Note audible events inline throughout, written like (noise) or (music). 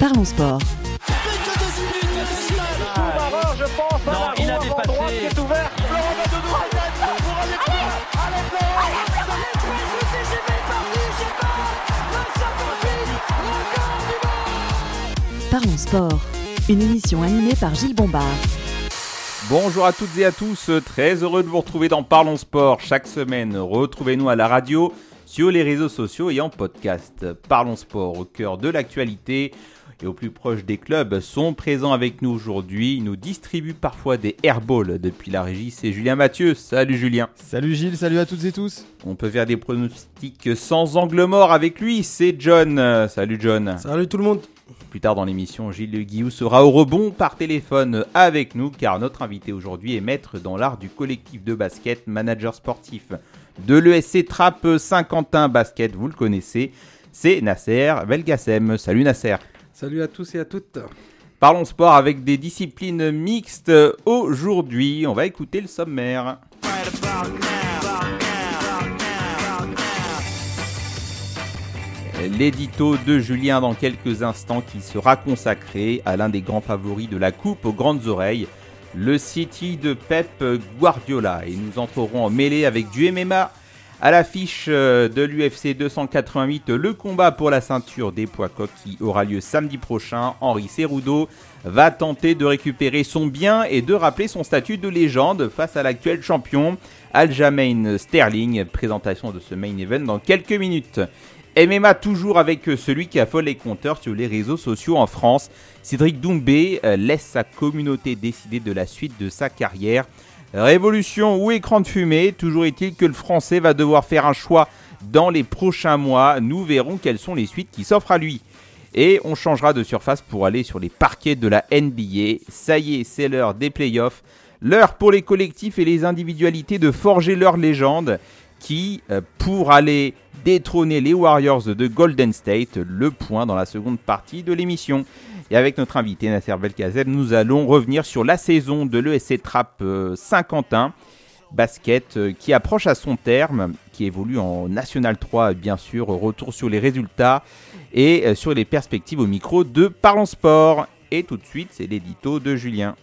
Parlons sport. Non, il Parlons sport. Une émission animée par Gilles Bombard. Bonjour à toutes et à tous, très heureux de vous retrouver dans Parlons Sport chaque semaine. Retrouvez-nous à la radio, sur les réseaux sociaux et en podcast. Parlons Sport au cœur de l'actualité et au plus proche des clubs sont présents avec nous aujourd'hui. Ils nous distribuent parfois des airballs depuis la régie. C'est Julien Mathieu. Salut Julien. Salut Gilles, salut à toutes et tous. On peut faire des pronostics sans angle mort avec lui. C'est John. Salut John. Salut tout le monde. Plus tard dans l'émission, Gilles Guillou sera au rebond par téléphone avec nous car notre invité aujourd'hui est maître dans l'art du collectif de basket, manager sportif de l'ESC Trappe Saint-Quentin Basket, vous le connaissez, c'est Nasser Belgassem. Salut Nasser. Salut à tous et à toutes. Parlons sport avec des disciplines mixtes aujourd'hui. On va écouter le sommaire. l'édito de Julien dans quelques instants qui sera consacré à l'un des grands favoris de la coupe aux grandes oreilles, le City de Pep Guardiola. Et nous entrerons en mêlée avec du MMA à l'affiche euh, de l'UFC 288, le combat pour la ceinture des poids coqs qui aura lieu samedi prochain. Henri Cerudo va tenter de récupérer son bien et de rappeler son statut de légende face à l'actuel champion Aljamain Sterling. Présentation de ce main event dans quelques minutes. MMA toujours avec euh, celui qui affole les compteurs sur les réseaux sociaux en France. Cédric Doumbé euh, laisse sa communauté décider de la suite de sa carrière. Révolution ou écran de fumée, toujours est-il que le français va devoir faire un choix dans les prochains mois. Nous verrons quelles sont les suites qui s'offrent à lui. Et on changera de surface pour aller sur les parquets de la NBA. Ça y est, c'est l'heure des playoffs. L'heure pour les collectifs et les individualités de forger leur légende qui, euh, pour aller détrôner les Warriors de Golden State, le point dans la seconde partie de l'émission. Et avec notre invité Nasser Belkazem, nous allons revenir sur la saison de l'ESC Trap euh, Saint-Quentin, basket euh, qui approche à son terme, qui évolue en National 3 bien sûr, retour sur les résultats et sur les perspectives au micro de Parlons Sport. Et tout de suite, c'est l'édito de Julien.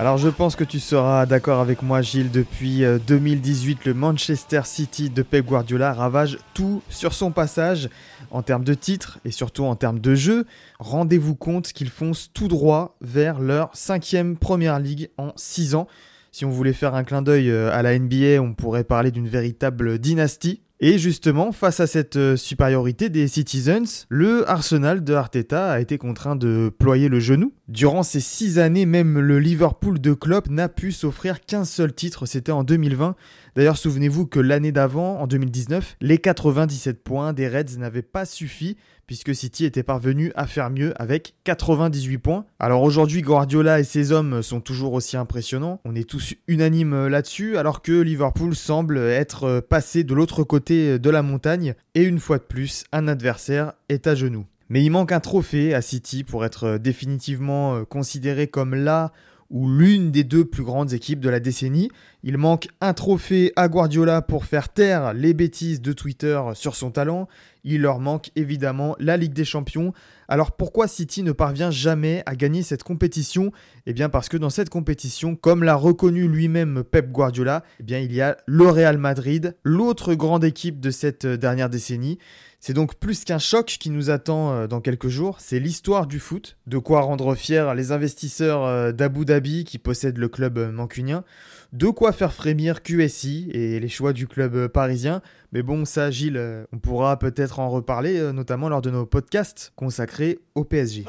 Alors je pense que tu seras d'accord avec moi Gilles, depuis 2018 euh, le Manchester City de Pep Guardiola ravage tout sur son passage en termes de titres et surtout en termes de jeu. Rendez-vous compte qu'ils foncent tout droit vers leur cinquième première ligue en 6 ans. Si on voulait faire un clin d'œil euh, à la NBA, on pourrait parler d'une véritable dynastie. Et justement, face à cette euh, supériorité des Citizens, le Arsenal de Arteta a été contraint de ployer le genou. Durant ces six années, même le Liverpool de Klopp n'a pu s'offrir qu'un seul titre, c'était en 2020. D'ailleurs, souvenez-vous que l'année d'avant, en 2019, les 97 points des Reds n'avaient pas suffi puisque City était parvenu à faire mieux avec 98 points. Alors aujourd'hui, Guardiola et ses hommes sont toujours aussi impressionnants. On est tous unanimes là-dessus, alors que Liverpool semble être passé de l'autre côté de la montagne et une fois de plus, un adversaire est à genoux. Mais il manque un trophée à City pour être définitivement considéré comme là ou l'une des deux plus grandes équipes de la décennie. Il manque un trophée à Guardiola pour faire taire les bêtises de Twitter sur son talent. Il leur manque évidemment la Ligue des Champions. Alors pourquoi City ne parvient jamais à gagner cette compétition? Eh bien parce que dans cette compétition, comme l'a reconnu lui-même Pep Guardiola, eh bien il y a le Real Madrid, l'autre grande équipe de cette dernière décennie. C'est donc plus qu'un choc qui nous attend euh, dans quelques jours, c'est l'histoire du foot, de quoi rendre fiers les investisseurs euh, d'Abu Dhabi qui possèdent le club euh, mancunien, de quoi faire frémir QSI et les choix du club parisien. Mais bon, ça, Gilles, on pourra peut-être en reparler, notamment lors de nos podcasts consacrés au PSG.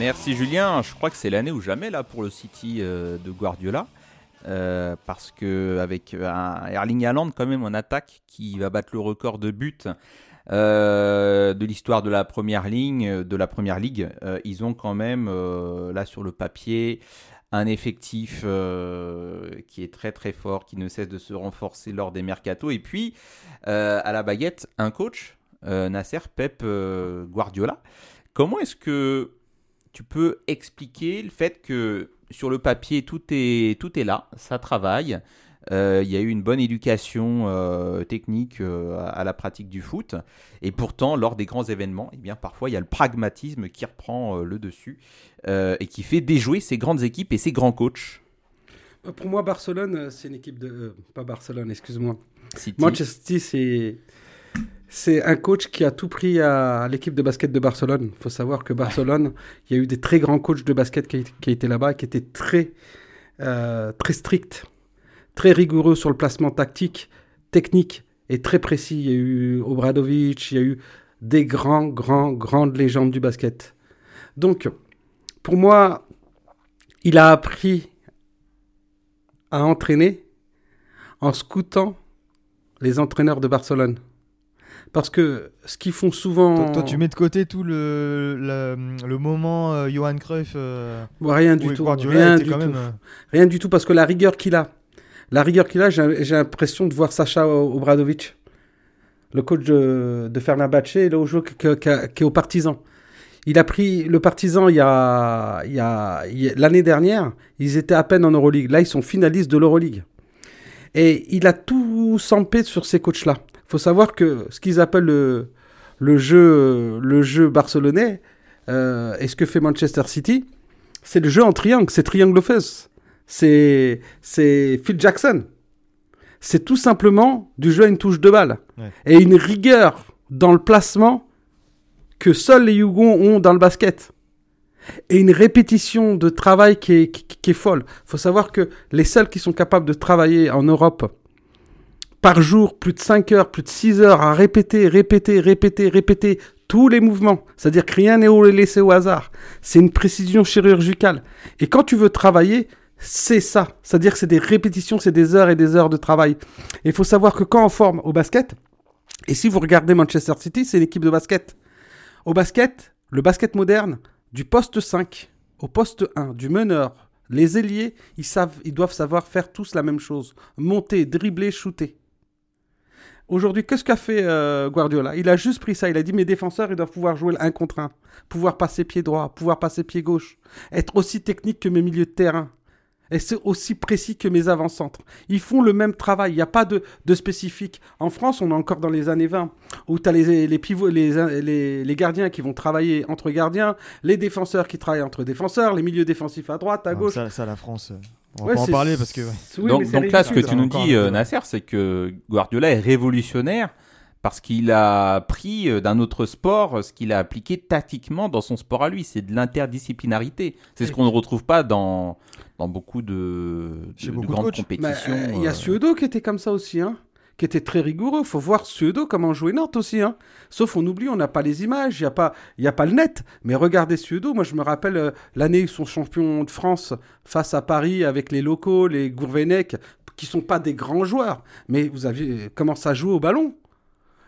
Merci Julien. Je crois que c'est l'année ou jamais là pour le City euh, de Guardiola. Euh, parce que avec un Erling Haaland quand même en attaque qui va battre le record de buts euh, de l'histoire de la première ligne, de la première ligue, ils ont quand même là sur le papier un effectif qui est très très fort, qui ne cesse de se renforcer lors des mercatos. Et puis, à la baguette, un coach, Nasser Pep Guardiola. Comment est-ce que tu peux expliquer le fait que sur le papier, tout est, tout est là, ça travaille. Euh, il y a eu une bonne éducation euh, technique euh, à, la pratique du foot. Et pourtant, lors des grands événements, eh bien, parfois, il y a le pragmatisme qui reprend le dessus et qui fait déjouer ces grandes équipes et ces grands coachs. Pour moi, Barcelone, c'est une équipe de... pas Barcelone, excuse-moi. Manchester City, c'est c'est un coach qui a tout pris à l'équipe de basket de Barcelone. Il faut savoir que Barcelone, (laughs) il y a eu des très grands coachs de basket qui, qui étaient là-bas, qui étaient très, euh, très stricts, très rigoureux sur le placement tactique, technique et très précis. Il y a eu Obradovic, il y a eu des grands, grands, grandes légendes du basket. Donc, pour moi, il a appris à entraîner en scoutant les entraîneurs de Barcelone. Parce que ce qu'ils font souvent. Toi, tu mets de côté tout le, le, moment euh, Johan Cruyff. Euh, rien du tout. Rien du, tout. Euh, rien du tout, parce que la rigueur qu'il a. La rigueur qu'il a, j'ai l'impression de voir Sacha Obradovic, le coach de, de jeu qui est au partisan. Il a pris le partisan il y a, il l'année dernière, ils étaient à peine en Euroleague. Là, ils sont finalistes de l'Euroleague. Et il a tout sampé sur ces coachs-là faut savoir que ce qu'ils appellent le, jeu, barcelonais, euh, et ce que fait Manchester City, c'est le jeu en triangle, c'est triangle fuzz. C'est, c'est Phil Jackson. C'est tout simplement du jeu à une touche de balle. Et une rigueur dans le placement que seuls les Yougons ont dans le basket. Et une répétition de travail qui est, qui, qui est folle. faut savoir que les seuls qui sont capables de travailler en Europe par jour, plus de 5 heures, plus de 6 heures à répéter, répéter, répéter, répéter tous les mouvements. C'est-à-dire que rien n'est laissé au hasard. C'est une précision chirurgicale. Et quand tu veux travailler, c'est ça. C'est-à-dire que c'est des répétitions, c'est des heures et des heures de travail. Et il faut savoir que quand on forme au basket, et si vous regardez Manchester City, c'est l'équipe de basket. Au basket, le basket moderne, du poste 5 au poste 1, du meneur, les ailiers, ils, savent, ils doivent savoir faire tous la même chose. Monter, dribbler, shooter. Aujourd'hui, qu'est-ce qu'a fait euh, Guardiola? Il a juste pris ça. Il a dit mes défenseurs, ils doivent pouvoir jouer un contre un, pouvoir passer pied droit, pouvoir passer pied gauche, être aussi technique que mes milieux de terrain. Et c'est aussi précis que mes avant-centres. Ils font le même travail. Il n'y a pas de, de, spécifique. En France, on est encore dans les années 20, où tu as les, les pivots, les, les, les, gardiens qui vont travailler entre gardiens, les défenseurs qui travaillent entre défenseurs, les milieux défensifs à droite, à gauche. Ça, ça la France. Euh, on va pas en parler parce que. donc, donc là, ce que tu nous dis, euh, Nasser, c'est que Guardiola est révolutionnaire parce qu'il a pris euh, d'un autre sport euh, ce qu'il a appliqué tactiquement dans son sport à lui. C'est de l'interdisciplinarité. C'est ce qu'on ne retrouve pas dans, dans beaucoup de, de, grandes compétitions. Il y a Suedo qui était comme ça aussi. Hein qui était très rigoureux. Faut voir Suedo comment jouer Nantes aussi. Hein. Sauf on oublie, on n'a pas les images, il n'y a, pas, y a pas le net. Mais regardez Suedo, moi je me rappelle euh, l'année où ils sont champions de France face à Paris avec les locaux, les Gourvenec, qui sont pas des grands joueurs. Mais vous avez comment ça joue au ballon?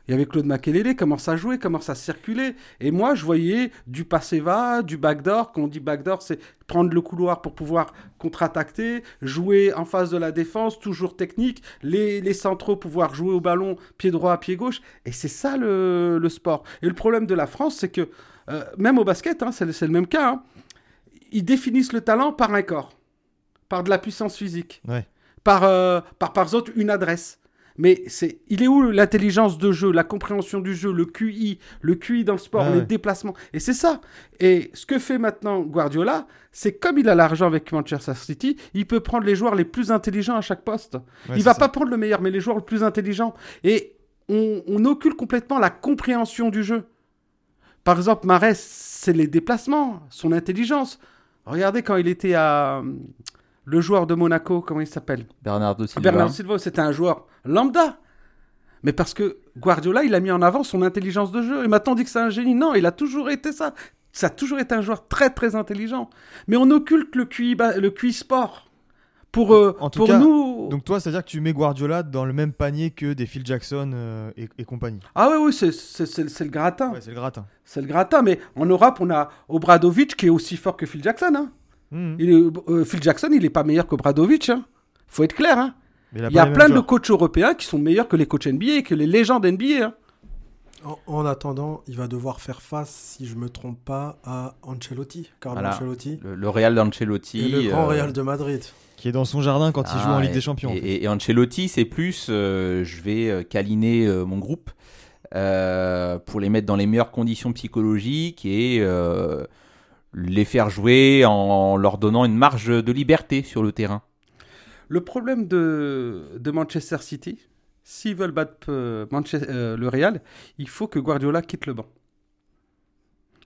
Il y avait Claude Makelele, comment ça jouait, comment ça circulait. Et moi, je voyais du passe-va, du backdoor. Quand on dit backdoor, c'est prendre le couloir pour pouvoir contre-attaquer, jouer en face de la défense, toujours technique. Les, les centraux pouvoir jouer au ballon pied droit, pied gauche. Et c'est ça le, le, sport. Et le problème de la France, c'est que, euh, même au basket, hein, c'est le, même cas, hein, ils définissent le talent par un corps, par de la puissance physique, par, euh, par, par exemple, une adresse. Mais c'est, il est où l'intelligence de jeu, la compréhension du jeu, le QI, le QI dans le sport, les déplacements Et c'est ça. Et ce que fait maintenant Guardiola, c'est comme il a l'argent avec Manchester City, il peut prendre les joueurs les plus intelligents à chaque poste. il va pas prendre le meilleur, mais les joueurs les plus intelligents. Et on, on occulte complètement la compréhension du jeu. Par exemple, Marès, c'est les déplacements, son intelligence. Regardez quand il était à le joueur de Monaco, comment il s'appelle? Bernardo Silva. Bernardo Silva, c'était un joueur lambda. Mais parce que Guardiola, il a mis en avant son intelligence de jeu. Et maintenant, on dit que c'est un génie. Non, il a toujours été ça. Ça a toujours été un joueur très, très intelligent. Mais on occulte le QI, le QI sport. Pour, euh, en tout pour nous. Donc, toi, c'est-à-dire que tu mets Guardiola dans le même panier que des Phil Jackson euh, et, compagnie. Ah, oui, oui, c'est le gratin. c'est le gratin. C'est le gratin. Mais en Europe, on a Obradovic qui est aussi fort que Phil Jackson. Hein. Hmm. Euh, Phil Jackson, il n'est pas meilleur que Bradovic. Hein. faut être clair. Hein. Il, y a plein de coachs européens qui sont meilleurs que les coachs NBA, que les légendes NBA. Hein. En, attendant, il va devoir faire face, si je me trompe pas, à Ancelotti, Carlo Ancelotti. Le, Real d'Ancelotti. le grand euh, Real de Madrid. Qui est dans son jardin quand il joue en ah, Ligue des Champions. Et, Ancelotti, c'est plus, euh, je vais câliner mon groupe pour les mettre dans les meilleures conditions psychologiques et les faire jouer en leur donnant une marge de liberté sur le terrain. Le problème de, de Manchester City, s'ils veulent battre euh, euh, le Real, il faut que Guardiola quitte le banc.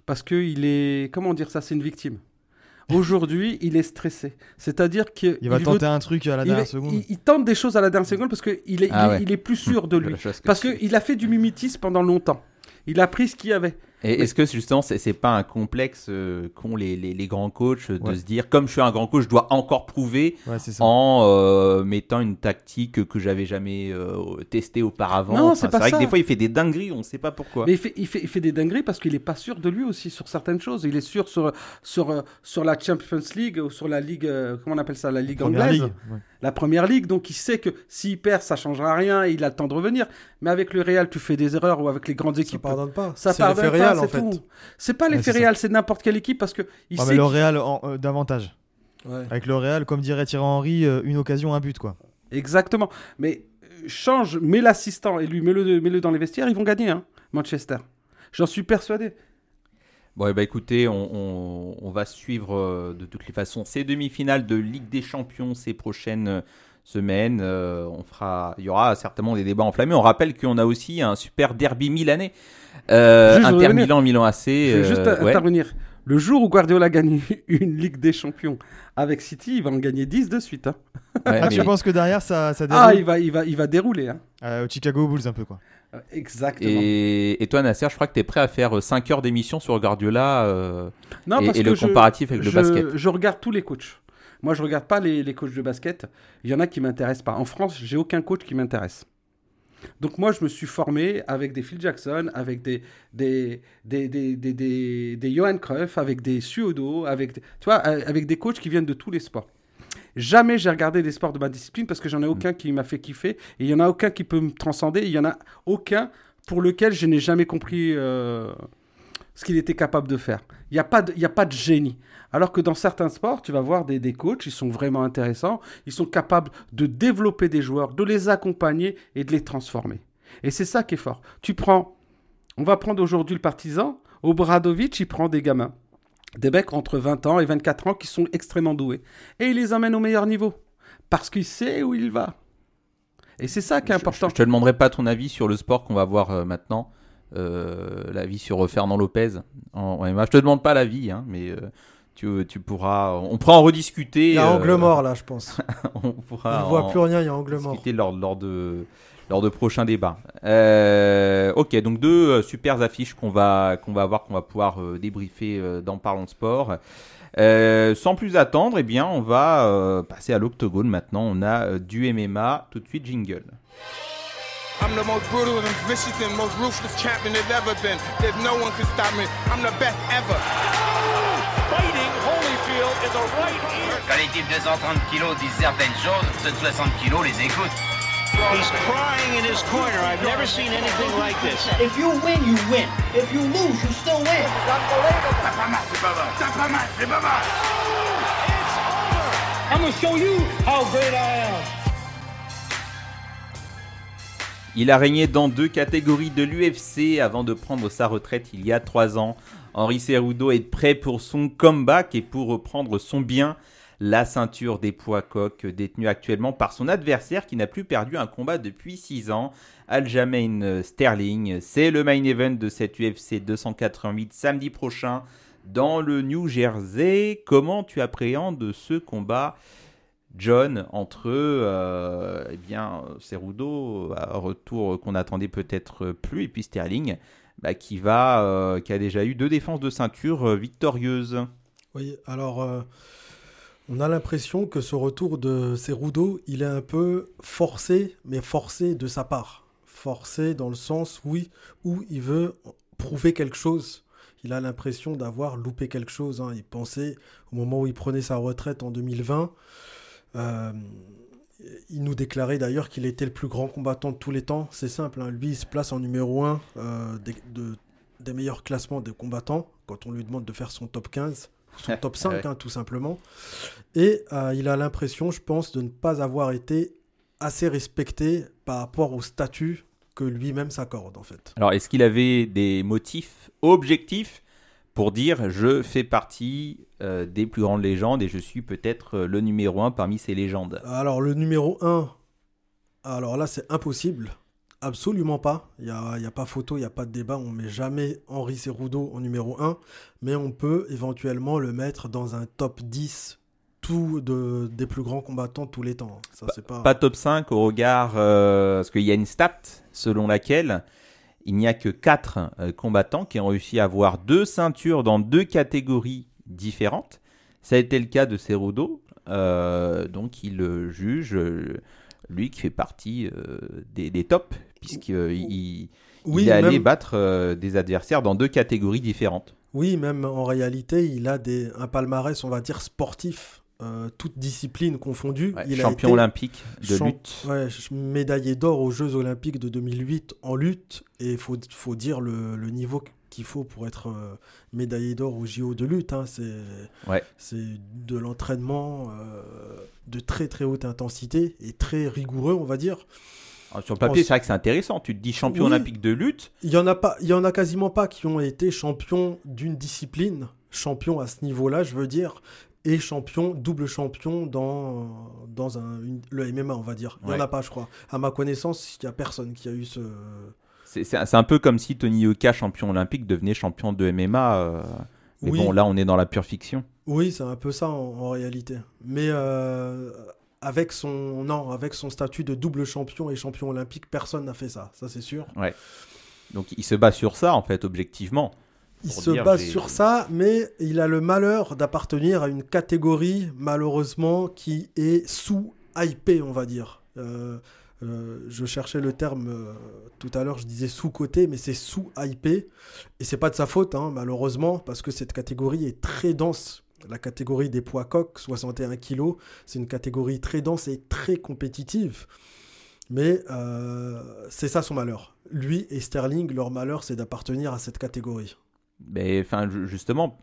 Parce qu'il est. Comment dire ça C'est une victime. Aujourd'hui, il est stressé. C'est-à-dire qu'il il va tenter un truc à la dernière seconde. Il, tente des choses à la dernière seconde parce qu'il est, ah il est, plus sûr de (laughs) lui. parce qu'il a fait du mimétisme pendant longtemps. Il a pris ce qu'il y avait. Et est-ce que justement, c'est pas un complexe euh, qu'ont les, les, grands coachs de se dire, comme je suis un grand coach, je dois encore prouver en euh, mettant une tactique que j'avais jamais euh, testée auparavant. Non, c'est vrai que des fois, il fait des dingueries, on ne sait pas pourquoi. Mais il fait, il fait, il fait des dingueries parce qu'il n'est pas sûr de lui aussi sur certaines choses. Il est sûr sur, sur, sur la Champions League ou sur la Ligue, comment on appelle ça, la Ligue anglaise la première ligue, donc il sait que s'il perd, ça changera rien et il a le temps de revenir. Mais avec le Real, tu fais des erreurs ou avec les grandes équipes. Ça pardonne pas. Ça pardonne c'est pas l'effet Real, c'est n'importe quelle équipe parce que il mais le Real euh, davantage. Avec le Real, comme dirait Thierry Henry, euh, une occasion, un but quoi. Exactement. Mais euh, change, mets l'assistant et lui mets-le mets -le dans les vestiaires, ils vont gagner, hein, Manchester. J'en suis persuadé. Bon, bah écoutez, on, va suivre euh, de toutes les façons ces demi-finales de Ligue des Champions ces prochaines euh, semaines. Euh, on fera, il y aura certainement des débats enflammés. On rappelle qu'on a aussi un super derby milanais, Inter Milan, Milan AC. Je vais juste intervenir. Le jour où Guardiola gagne (laughs) une Ligue des Champions avec City, il va en gagner 10 de suite. Hein. ah, tu penses que derrière ça, ça déroule Ah, il va, il va, il va dérouler. Hein. au Chicago Bulls un peu quoi. Exactement. Et, toi, Nasser, je crois que tu es prêt à faire 5 heures d'émission sur Guardiola euh, non, et, le comparatif avec le basket. Je regarde tous les coachs. Moi, je regarde pas les, les coachs de basket. Il y en a qui m'intéressent pas. En France, j'ai aucun coach qui m'intéresse. Donc moi, je me suis formé avec des Phil Jackson, avec des des des des des, des, Johan Cruyff, avec des Suodo, avec tu vois, avec des coachs qui viennent de tous les sports. Jamais j'ai regardé des sports de ma discipline parce que j'en ai aucun qui m'a fait kiffer et il y en a aucun qui peut me transcender. Il y en a aucun pour lequel je n'ai jamais compris euh, ce qu'il était capable de faire. Il n'y a, pas de, a pas de génie. Alors que dans certains sports, tu vas voir des, des coachs, ils sont vraiment intéressants, ils sont capables de développer des joueurs, de les accompagner et de les transformer. Et c'est ça qui est fort. Tu prends, on va prendre aujourd'hui le partisan, Obradovic, il prend des gamins des mecs entre 20 ans et 24 ans qui sont extrêmement doués. Et il les emmène au meilleur niveau. Parce qu'il sait où il va. Et c'est ça qui est important. Je, ne te demanderai pas ton avis sur le sport qu'on va voir euh, maintenant. Euh, l'avis sur euh, Fernand Lopez. En, ne Je te demande pas l'avis, hein, mais tu, tu, pourras. On pourra en rediscuter. Il y a angle mort là, je pense. (laughs) on pourra. ne voit plus rien, il y a angle mort. Discuter lors, lors de lors de prochains débats. Euh, ok, donc deux euh, super affiches qu'on va qu'on va avoir, qu'on va pouvoir euh, débriefer dans Parlons Sport. sans plus attendre, eh bien, on va passer à l'octogone maintenant. On a du MMA. Tout de suite, jingle. I'm the most brutal and vicious and most ruthless champion there's ever been. There's no one can stop me. I'm the best ever. Fighting Holyfield is a right ear. Quand les types de 130 kilos disent certaines choses, ceux de 60 kilos les écoutent. He's crying in his corner. I've never seen anything like this. If you win, you win. If you lose, you still win. It's unbelievable. It's over. I'm gonna show you how great I am. Il a régné dans deux catégories de l'UFC avant de prendre sa retraite il y a trois ans. Henri Cerudo est prêt pour son comeback et pour reprendre son bien la ceinture des poids coqs détenue actuellement par son adversaire qui n'a plus perdu un combat depuis 6 ans, Aljamain Sterling. C'est le main event de cette UFC 288 samedi prochain dans le New Jersey. Comment tu appréhendes ce combat John entre euh, eh bien Cerudo, un retour qu'on attendait peut-être plus, et puis Sterling, bah, qui va, euh, qui a déjà eu deux défenses de ceinture euh, victorieuses. Oui, alors euh, on a l'impression que ce retour de Cerudo, il est un peu forcé, mais forcé de sa part. Forcé dans le sens, oui, où il veut prouver quelque chose. il a l'impression d'avoir loupé quelque chose. Hein. Il pensait, au moment où il prenait sa retraite en 2020, euh, il nous déclarait d'ailleurs qu'il était le plus grand combattant de tous les temps. C'est simple, hein. lui il se place en numéro 1 euh, des, des meilleurs classements des combattants quand on lui demande de faire son top 15 (laughs) son top 5, hein, tout simplement. Et euh, il a l'impression, je pense, de ne pas avoir été assez respecté par rapport au statut que lui-même s'accorde, en fait. Alors, est-ce qu'il avait des motifs objectifs pour dire je fais partie euh, des plus grandes légendes et je suis peut-être euh, le numéro 1 parmi ces légendes Alors, le numéro 1, alors là, c'est impossible. Absolument pas. Il n'y a, y a, pas photo, il n'y a pas de débat. On ne met jamais Henri Cerudo en numéro 1. Mais on peut éventuellement le mettre dans un top 10 tout de, des plus grands combattants de tous les temps. Ça, pas... pas... top 5 au regard. Euh, parce qu'il y a une stat selon laquelle il n'y a que 4 euh, combattants qui ont réussi à avoir deux ceintures dans deux catégories différentes. Ça a été le cas de Cerudo. Euh, donc il juge lui qui fait partie euh, des, des, tops, puisqu'il il est allé battre euh, des adversaires dans deux catégories différentes. Oui, même en réalité, il a des, un palmarès, on va dire, sportif, euh, toutes disciplines confondues. il champion olympique de lutte. Ouais, médaillé d'or aux Jeux olympiques de 2008 en lutte, et il faut, faut dire le, le niveau qu'il faut pour être euh, médaillé d'or au JO de lutte. Hein. C'est ouais. de l'entraînement euh, de très très haute intensité et très rigoureux, on va dire. Ah, sur le papier, c'est vrai que c'est intéressant. Tu te dis champion olympique de lutte. Il y en a pas, il y en a quasiment pas qui ont été champions d'une discipline, champion à ce niveau-là, je veux dire, et champion, double champion dans, dans un, le MMA, on va dire. Il n'y en a pas, je crois. À ma connaissance, il n'y a personne qui a eu ce, c'est un peu comme si Tony Yoka, champion olympique, devenait champion de MMA. Euh, mais bon, là, on est dans la pure fiction. Oui, c'est un peu ça en, réalité. Mais euh, avec, son, non, avec son statut de double champion et champion olympique, personne n'a fait ça, ça c'est sûr. Ouais. Donc il se base sur ça, en fait, objectivement. Il se base sur ça, mais il a le malheur d'appartenir à une catégorie, malheureusement, qui est sous-hypée, on va dire. Euh, euh, je cherchais le terme euh, tout à l'heure, je disais sous-côté, mais c'est sous-hypé. Et c'est pas de sa faute, hein, malheureusement, parce que cette catégorie est très dense. La catégorie des poids coques, 61 kg, c'est une catégorie très dense et très compétitive. Mais euh, c'est ça son malheur. Lui et Sterling, leur malheur, c'est d'appartenir à cette catégorie. Mais enfin, justement,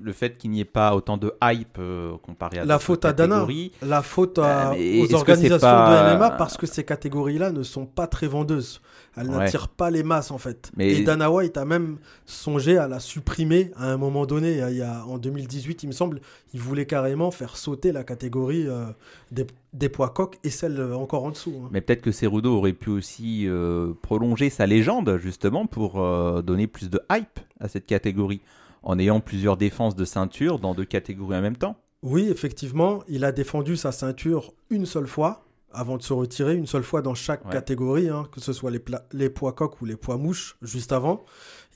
le fait qu'il n'y ait pas autant de hype euh, comparé à la faute à Dana, la faute à, euh, aux organisations de MMA parce que ces catégories-là ne sont pas très vendeuses. Elles n'attirent pas les masses en fait. Et Dana White a même songé à la supprimer à un moment donné. Il y a, en 2018, il me semble, il voulait carrément faire sauter la catégorie euh, des, poids coques et celle encore en dessous. Hein. Mais peut-être que Cerudo aurait pu aussi prolonger sa légende justement pour donner plus de hype à cette catégorie en ayant plusieurs défenses de ceinture dans deux catégories en même temps. Oui, effectivement, il a défendu sa ceinture une seule fois avant de se retirer, une seule fois dans chaque catégorie, hein, que ce soit les, les poids coques ou les poids mouches, juste avant.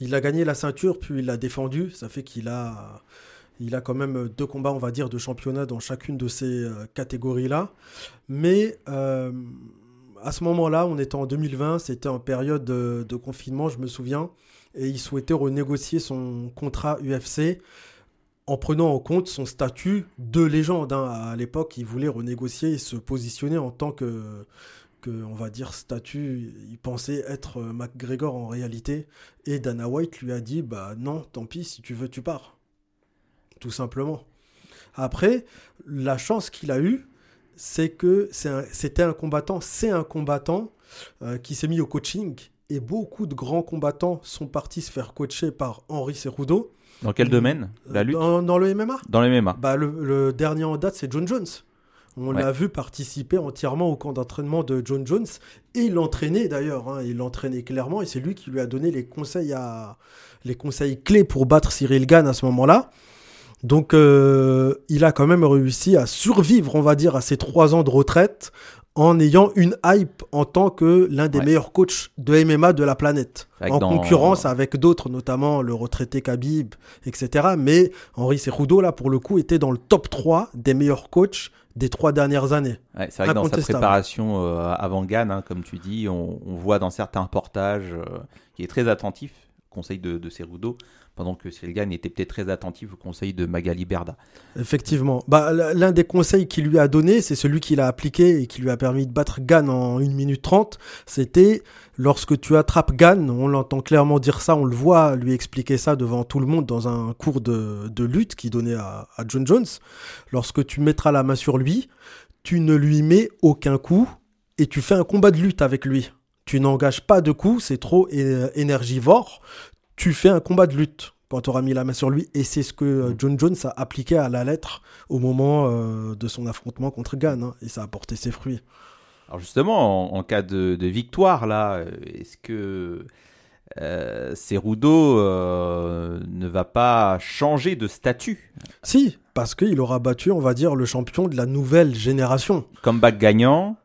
Il a gagné la ceinture, puis il l'a défendue. Ça fait qu'il a, il a quand même deux combats, on va dire, de championnat dans chacune de ces euh, catégories-là. Mais euh, à ce moment-là, on était en 2020, c'était en période de confinement, je me souviens et il souhaitait renégocier son contrat UFC en prenant en compte son statut de légende. Hein. À l'époque, il voulait renégocier et se positionner en tant que, on va dire, statut. Il pensait être McGregor en réalité. Et Dana White lui a dit, bah non, tant pis, si tu veux, tu pars. Tout simplement. Après, la chance qu'il a eue, c'est que c'était un, combattant, c'est un combattant euh, qui s'est mis au coaching et beaucoup de grands combattants sont partis se faire coacher par Henri Cerudo. Dans quel domaine La lutte dans, le MMA Dans le MMA. Bah, le, dernier en date, c'est John Jones. On l'a vu participer entièrement au camp d'entraînement de John Jones et il l'entraînait d'ailleurs. Hein. il l'entraînait clairement et c'est lui qui lui a donné les conseils, à... les conseils clés pour battre Cyril Gann à ce moment-là. Donc euh, il a quand même réussi à survivre, on va dire, à ses trois ans de retraite en ayant une hype en tant que l'un des meilleurs coachs de MMA de la planète. en concurrence avec d'autres, notamment le retraité Khabib, etc. Mais Henri Cejudo, là, pour le coup, était dans le top 3 des meilleurs coachs des trois dernières années. c'est vrai que dans sa préparation euh, avant Gann, hein, comme tu dis, on, voit dans certains reportages euh, qui est très attentif conseils de, de Cerudo, pendant que Cyril Gann était peut-être très attentif aux conseils de Magali Berda. Effectivement. Bah, l'un des conseils qu'il lui a donné, c'est celui qu'il a appliqué et qui lui a permis de battre Gann en 1 minute 30. C'était lorsque tu attrapes Gann, on l'entend clairement dire ça, on le voit lui expliquer ça devant tout le monde dans un cours de, de lutte qu'il donnait à, à John Jones. Lorsque tu mettras la main sur lui, tu ne lui mets aucun coup et tu fais un combat de lutte avec lui. Tu n'engages pas de coups, c'est trop énergivore. Tu fais un combat de lutte quand tu auras mis la main sur lui. Et c'est ce que euh, John Jones a appliqué à la lettre au moment euh, de son affrontement contre Gann. Hein, et ça a porté ses fruits. Alors justement, en, cas de, victoire, là, euh, est-ce que euh, Cerudo ne va pas changer de statut? Si, parce qu'il aura battu, on va dire, le champion de la nouvelle génération. Comeback gagnant,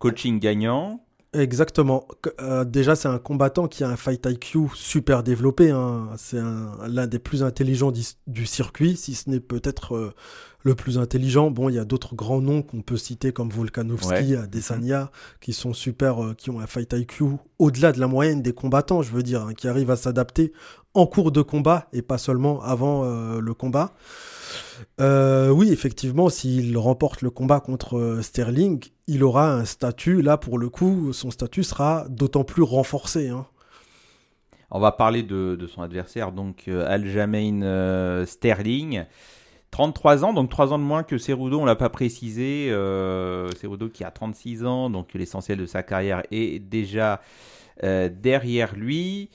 coaching gagnant. Exactement. Euh, déjà, c'est un combattant qui a un fight IQ super développé. Hein. C'est l'un des plus intelligents du, circuit, si ce n'est peut-être euh, le plus intelligent. Bon, il y a d'autres grands noms qu'on peut citer comme Volkanovski, Adesanya, qui sont super, euh, qui ont un fight IQ au-delà de la moyenne des combattants, je veux dire, hein, qui arrivent à s'adapter en cours de combat et pas seulement avant le combat. Euh, oui, effectivement, s'il remporte le combat contre euh, Sterling, il aura un statut. Là, pour le coup, son statut sera d'autant plus renforcé. Hein. On va parler de, son adversaire, donc euh, Aljamain Sterling. 33 ans, donc 3 ans de moins que Cerudo, on l'a pas précisé. Cerudo qui a 36 ans, donc l'essentiel de sa carrière est déjà derrière lui.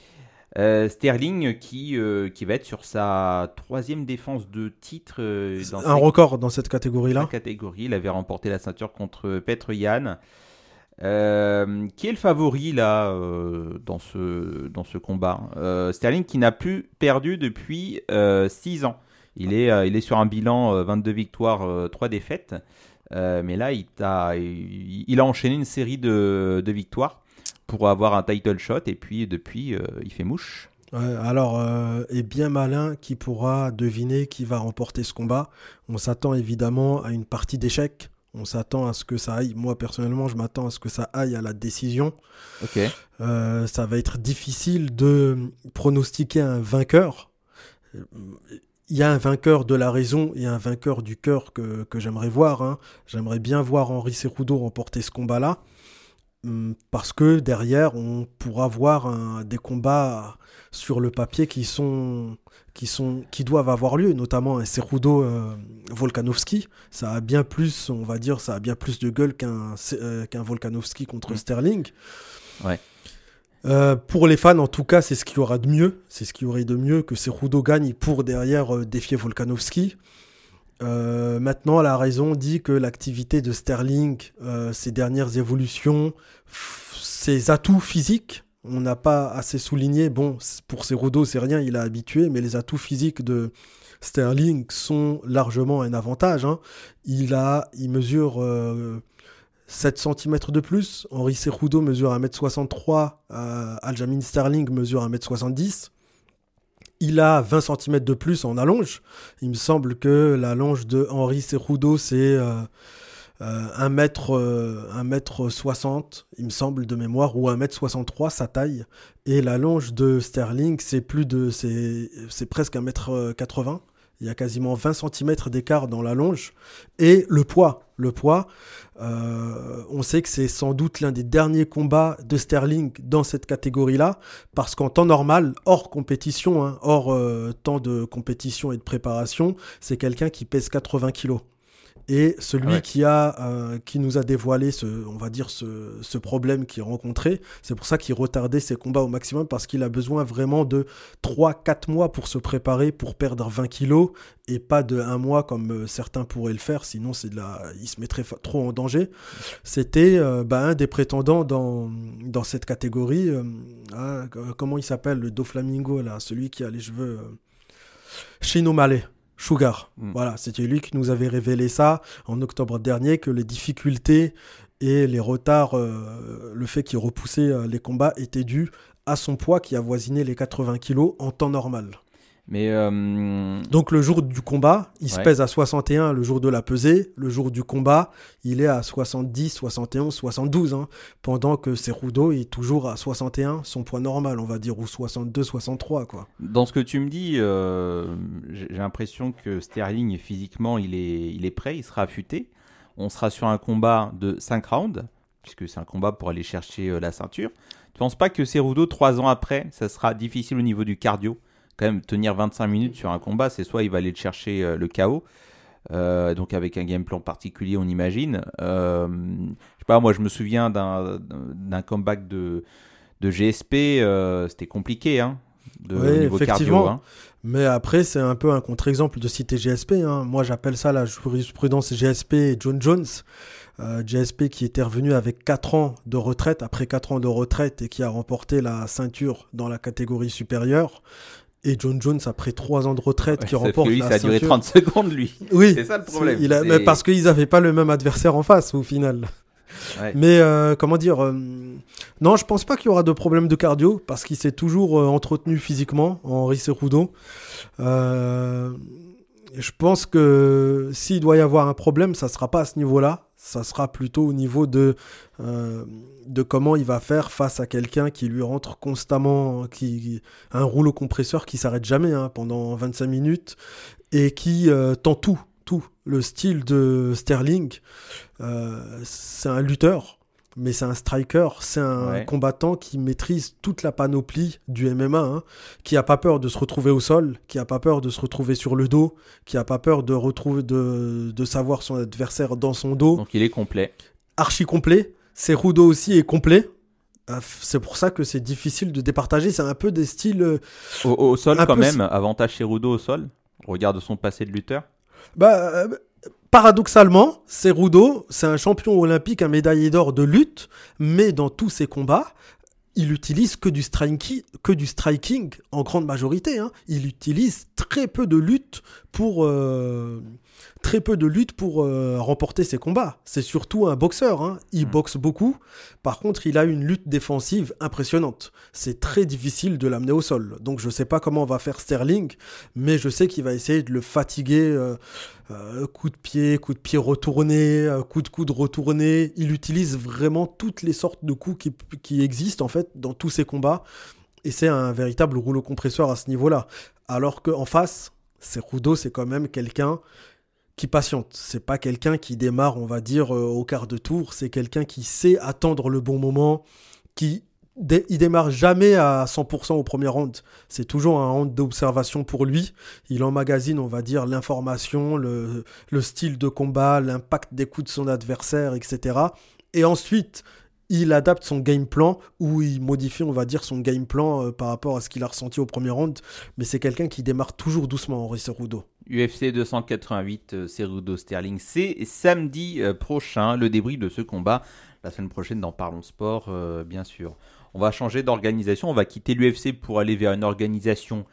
Euh, Sterling qui, euh, qui va être sur sa troisième défense de titre. Euh, un record dans cette catégorie-là. catégorie, il avait remporté la ceinture contre Petr Yan. qui est le favori là dans, ce, dans ce combat Sterling qui n'a plus perdu depuis 6 ans. Il est, il est sur un bilan 22 victoires, 3 défaites. mais là, il a, il, a enchaîné une série de, de victoires pour avoir un title shot et puis depuis euh, il fait mouche. alors, euh, est bien malin qui pourra deviner qui va remporter ce combat. On s'attend évidemment à une partie d'échecs. On s'attend à ce que ça aille. Moi, personnellement, je m'attends à ce que ça aille à la décision. Ok. Euh, ça va être difficile de pronostiquer un vainqueur. Il y a un vainqueur de la raison et un vainqueur du cœur que, que j'aimerais voir. Hein. J'aimerais bien voir Henri Cerudo remporter ce combat-là. Hum, parce que derrière, on pourra voir des combats sur le papier qui sont qui sont qui doivent avoir lieu, notamment un Cerudo euh, Volkanovski. Ça a bien plus, on va dire, ça a bien plus de gueule qu'un euh, qu'un Volkanovski contre mm. Sterling. Ouais. Euh, pour les fans, en tout cas, c'est ce qu'il y aura de mieux. C'est ce qu'il y aurait de mieux que Cerudo gagne pour derrière défier Volkanovski. Euh, maintenant, la raison dit que l'activité de Sterling, euh, ses dernières évolutions, ses atouts physiques, on n'a pas assez souligné. Bon, pour ses rodos, c'est rien, il a habitué, mais les atouts physiques de Sterling sont largement un avantage. Hein. Il a, il mesure 7 euh, cm de plus. Henri Cerudo mesure 1m63. Aljamin Sterling mesure 1m70 il a 20 cm de plus en allonge. Il me semble que l'allonge de Henri Cerudo, c'est euh, euh, 1 mètre, euh, 60, il me semble, de mémoire, ou 1 mètre 63, sa taille. Et l'allonge de Sterling, c'est plus de, c'est, presque 1 mètre 80. Il y a quasiment 20 cm d'écart dans la longe. Et le poids. Le poids, euh, on sait que c'est sans doute l'un des derniers combats de Sterling dans cette catégorie-là. Parce qu'en temps normal, hors compétition, hein, hors euh, temps de compétition et de préparation, c'est quelqu'un qui pèse 80 kg et celui qui a euh, qui nous a dévoilé ce on va dire ce, ce problème qu'il rencontrait c'est pour ça qu'il retardait ses combats au maximum parce qu'il a besoin vraiment de 3 4 mois pour se préparer pour perdre 20 kilos et pas de un mois comme euh, certains pourraient le faire sinon c'est de la il se mettrait trop en danger. C'était euh, bah, un des prétendants dans dans cette catégorie hein, comment il s'appelle le Doflamingo là celui qui a les cheveux Chino Malais Sugar. Mm. Voilà, c'était lui qui nous avait révélé ça en octobre dernier, que les difficultés et les retards, euh, le fait qu'il repoussait euh, les combats étaient dus à son poids qui avoisinait les 80 kilos en temps normal. Mais euh, Donc le jour du combat, il se pèse à 61 le jour de la pesée. Le jour du combat, il est à 70, 71, 72. pendant que Cerudo est toujours à 61, son poids normal, on va dire, ou 62, 63. Quoi. Dans ce que tu me dis, euh, j'ai l'impression que Sterling, physiquement, il est, il est prêt, il sera affûté. On sera sur un combat de 5 rounds, puisque c'est un combat pour aller chercher euh, la ceinture. Tu penses pas que Cerudo, 3 ans après, ça sera difficile au niveau du cardio? Quand même tenir 25 minutes sur un combat, c'est soit il va aller chercher euh, le chaos, euh, donc avec un game plan particulier, on imagine. Euh, je sais pas, moi je me souviens d'un comeback de, de GSP, c'était compliqué, hein, de niveau cardio. Hein. Mais après, c'est un peu un contre-exemple de citer GSP. Hein. Moi, j'appelle ça la jurisprudence GSP et John Jones. GSP qui était revenu avec 4 ans de retraite, après 4 ans de retraite, et qui a remporté la ceinture dans la catégorie supérieure et John Jones après trois ans de retraite qui remporte lui, la ça a duré 30 secondes lui. (laughs) Oui, c'est ça le problème. mais parce qu'ils n'avaient pas le même adversaire en face au final. Mais euh, comment dire euh, Non, je pense pas qu'il y aura de problème de cardio parce qu'il s'est toujours euh, entretenu physiquement, Henri Cerudo. je pense que s'il doit y avoir un problème, ça sera pas à ce niveau-là. Ça sera plutôt au niveau de de comment il va faire face à quelqu'un qui lui rentre constamment, qui un rouleau compresseur qui s'arrête jamais hein, pendant 25 minutes et qui euh, tend tout, tout. Le style de Sterling, euh, c'est un lutteur, mais c'est un striker, c'est un combattant qui maîtrise toute la panoplie du MMA, hein, qui a pas peur de se retrouver au sol, qui a pas peur de se retrouver sur le dos, qui a pas peur de retrouver de, de savoir son adversaire dans son dos. Donc il est complet. Archi complet. Cerudo aussi est complet. Euh, c'est pour ça que c'est difficile de départager. C'est un peu des styles. Euh, au, sol, quand même, avantage Cerudo au sol? Regarde son passé de lutteur? Bah, euh, paradoxalement, Cerudo, c'est un champion olympique, un médaillé d'or de lutte, mais dans tous ses combats, il utilise que du, striking, que du striking en grande majorité. Hein. Il utilise très peu de lutte pour, très peu de lutte pour euh, remporter ses combats. C'est surtout un boxeur. Hein. Il hmm. boxe beaucoup. Par contre, il a une lutte défensive impressionnante. C'est très difficile de l'amener au sol. Donc, je ne sais pas comment on va faire Sterling, mais je sais qu'il va essayer de le fatiguer. Euh, euh, coup de pied, coup de pied retourné, coup de coude retourné. Il utilise vraiment toutes les sortes de coups qui, qui existent en fait dans tous ses combats. Et c'est un véritable rouleau compresseur à ce niveau-là. Alors qu'en face, Cerudo, c'est quand même quelqu'un qui patiente. C'est pas quelqu'un qui démarre, on va dire, euh, au quart de tour. C'est quelqu'un qui sait attendre le bon moment, qui il démarre jamais à 100% au premier round. C'est toujours un round d'observation pour lui. Il emmagasine, on va dire, l'information, le, le style de combat, l'impact des coups de son adversaire, etc. Et ensuite, il adapte son game plan ou il modifie, on va dire, son game plan euh, par rapport à ce qu'il a ressenti au premier round. Mais c'est quelqu'un qui démarre toujours doucement, Henri Cerudo. UFC 288, euh, Cerudo Sterling, c'est samedi euh, prochain, le débrief de ce combat. La semaine prochaine dans Parlons Sport, bien sûr. On va changer d'organisation, on va quitter l'UFC pour aller vers une organisation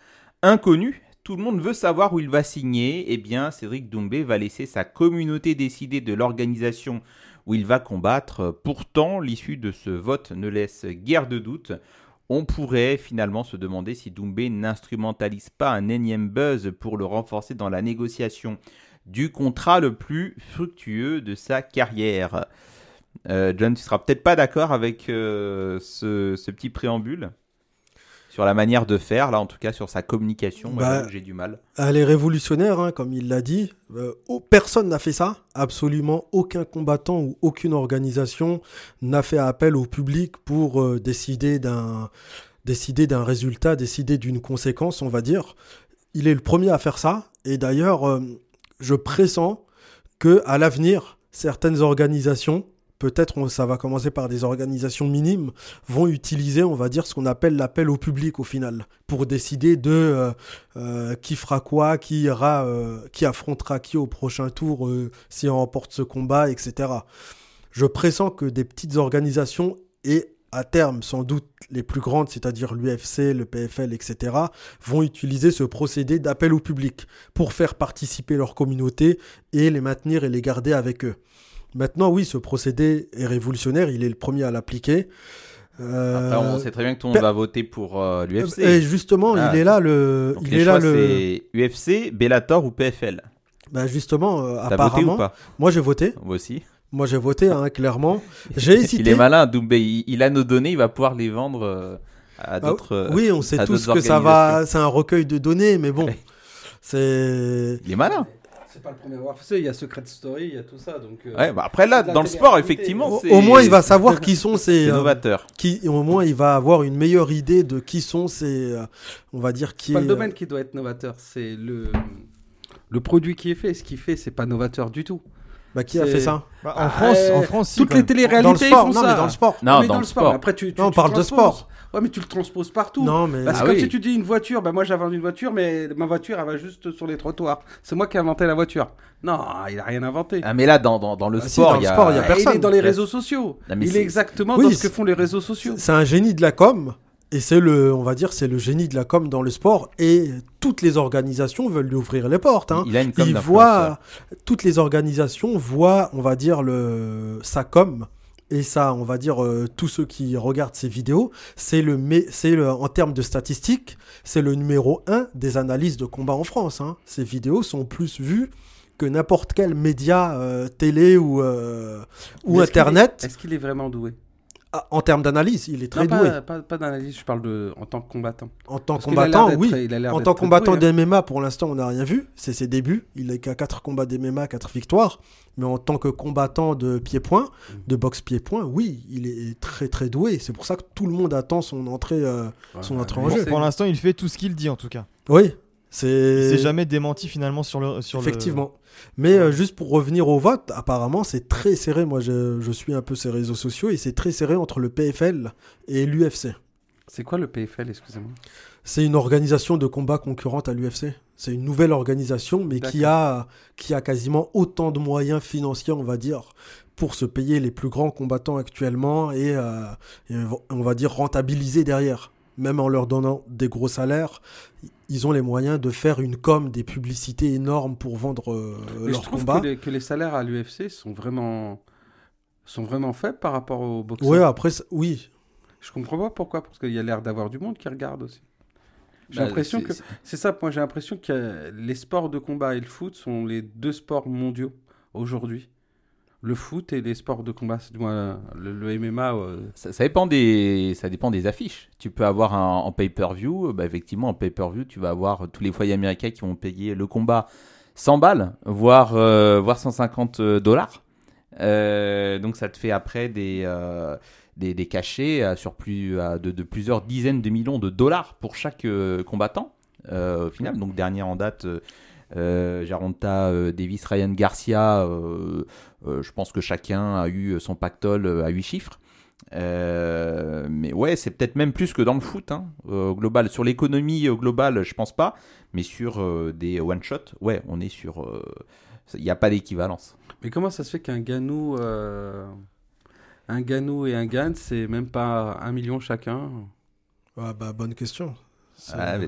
inconnue. Tout le monde veut savoir où il va signer. Eh bien, Cédric Doumbé va laisser sa communauté décider de l'organisation où il va combattre. Pourtant, l'issue de ce vote ne laisse guère de doute. On pourrait finalement se demander si Doumbé n'instrumentalise pas un énième buzz pour le renforcer dans la négociation du contrat le plus fructueux de sa carrière. Euh, John, tu seras peut-être pas d'accord avec euh, ce, petit préambule? Sur la manière de faire, là en tout cas sur sa communication, bah, j'ai du mal. Elle est révolutionnaire, hein, comme il l'a dit. Euh, personne n'a fait ça. Absolument aucun combattant ou aucune organisation n'a fait appel au public pour euh, décider d'un décider d'un résultat, décider d'une conséquence, on va dire. Il est le premier à faire ça. Et d'ailleurs, euh, je pressens que à l'avenir, certaines organisations peut-être ça va commencer par des organisations minimes, vont utiliser, on va dire, ce qu'on appelle l'appel au public au final, pour décider de euh, euh, qui fera quoi, qui ira, euh, qui affrontera qui au prochain tour si on remporte ce combat, etc. Je pressens que des petites organisations et à terme sans doute les plus grandes, c'est-à-dire l'UFC, le PFL, etc., vont utiliser ce procédé d'appel au public pour faire participer leur communauté et les maintenir et les garder avec eux. Maintenant, oui, ce procédé est révolutionnaire, il est le premier à l'appliquer. Après, on sait très bien que tout le monde va voter pour l'UFC. Et justement, il ah. est là le. il est là le. C'est UFC, Bellator ou PFL. Bah justement, apparemment. Voté ou pas? Moi j'ai voté. Moi aussi. Moi j'ai voté, hein, clairement. (laughs) J'ai hésité. il est malin, Doumbé. Il, a nos données, il va pouvoir les vendre euh, à ah, d'autres. Euh, oui, on sait tous que ça va. C'est un recueil de données, mais bon. c'est. Il est malin. C'est pas le premier à avoir fait Il y a Secret Story, il y a tout ça. Donc, euh, ouais, bah après là, dans le sport, effectivement, au, au, moins il va savoir (laughs) qui sont ces innovateurs. qui, au moins il va avoir une meilleure idée de qui sont ces. on va dire qui. C'est pas le domaine qui doit être novateur, c'est le le produit qui est fait. Ce qui fait, c'est pas novateur du tout. Bah, qui a fait ça? Bah, En France, en France, toutes les téléréalités font non, ça. Mais dans le sport. Non, dans, le sport. Après, tu, non, on parle de sport. Ouais, mais tu le transposes partout. Non, mais bah, c'est comme si tu dis une voiture. Bah moi, j'ai vendu une voiture, mais ma voiture, elle va juste sur les trottoirs. C'est moi qui ai inventé la voiture. Non, il a rien inventé. Ah, mais là, dans, dans, dans le sport, il y, a... y a personne. Il est dans les réseaux sociaux. il est exactement dans ce que font les réseaux sociaux. C'est un génie de la com. Et c'est le, on va dire, c'est le génie de la com dans le sport. Et toutes les organisations veulent lui ouvrir les portes. Hein. Il a une com voit, toutes les organisations voient, on va dire, le, sa com. Et ça, on va dire, euh, tous ceux qui regardent ces vidéos, c'est le, en termes de statistiques, c'est le numéro un des analyses de combat en France. Hein. Ces vidéos sont plus vues que n'importe quel média euh, télé ou, euh, ou internet. Est-ce qu'il est vraiment doué? Ah, en termes d'analyse, il est très doué. Pas, pas, d'analyse, je parle de en tant que combattant. En tant que combattant, oui. en tant que combattant hein. d'MMA, pour l'instant, on n'a rien vu. C'est ses débuts. Il a qu'à 4 combats d'MMA, 4 victoires. Mais en tant que combattant de pied-point, mm. de boxe pied-point, oui, il est très très doué. C'est pour ça que tout le monde attend son entrée, euh, son entrée en jeu. Pour l'instant, il fait tout ce qu'il dit en tout cas. Oui, c'est. Jamais démenti finalement sur le. Sur Effectivement. Mais euh, juste pour revenir au vote, apparemment c'est très serré. Moi je, je, suis un peu ces réseaux sociaux et c'est très serré entre le PFL et l'UFC. C'est quoi le PFL, excusez-moi? C'est une organisation de combat concurrente à l'UFC. C'est une nouvelle organisation, mais qui a, qui a quasiment autant de moyens financiers, on va dire, pour se payer les plus grands combattants actuellement et, euh, et on va dire rentabiliser derrière. Même en leur donnant des gros salaires, ils ont les moyens de faire une com, des publicités énormes pour vendre euh, leur combat. Que les, que les salaires à l'UFC sont vraiment, sont vraiment faibles par rapport au boxeur. Ouais, après, oui. Je comprends pas pourquoi, parce qu'il y a l'air d'avoir du monde qui regarde aussi. J'ai bah, l'impression que c'est ça. Moi, j'ai l'impression que les sports de combat et le foot sont les deux sports mondiaux aujourd'hui le foot et les sports de combat, le, le MMA. Euh, ça, dépend des, ça dépend des affiches. Tu peux avoir un, en pay-per-view, bah effectivement en pay-per-view, tu vas avoir tous les foyers américains qui vont payer le combat 100 balles, voire, euh, voire 150 euh, dollars. donc ça te fait après des, des, des, cachets sur plus, de, de, plusieurs dizaines de millions de dollars pour chaque combattant. au final, donc dernier en date euh, Jaronta euh, Davis, Ryan Garcia, euh, je pense que chacun a eu son pactole à 8 chiffres. mais ouais, c'est peut-être même plus que dans le foot, hein, global. Sur l'économie globale, je pense pas, mais sur des one shot, ouais, on est sur. Il n'y a pas d'équivalence. Mais comment ça se fait qu'un Ganou, un Ganou et un Gan, c'est même pas un million chacun? Ah bah bonne question. Ah,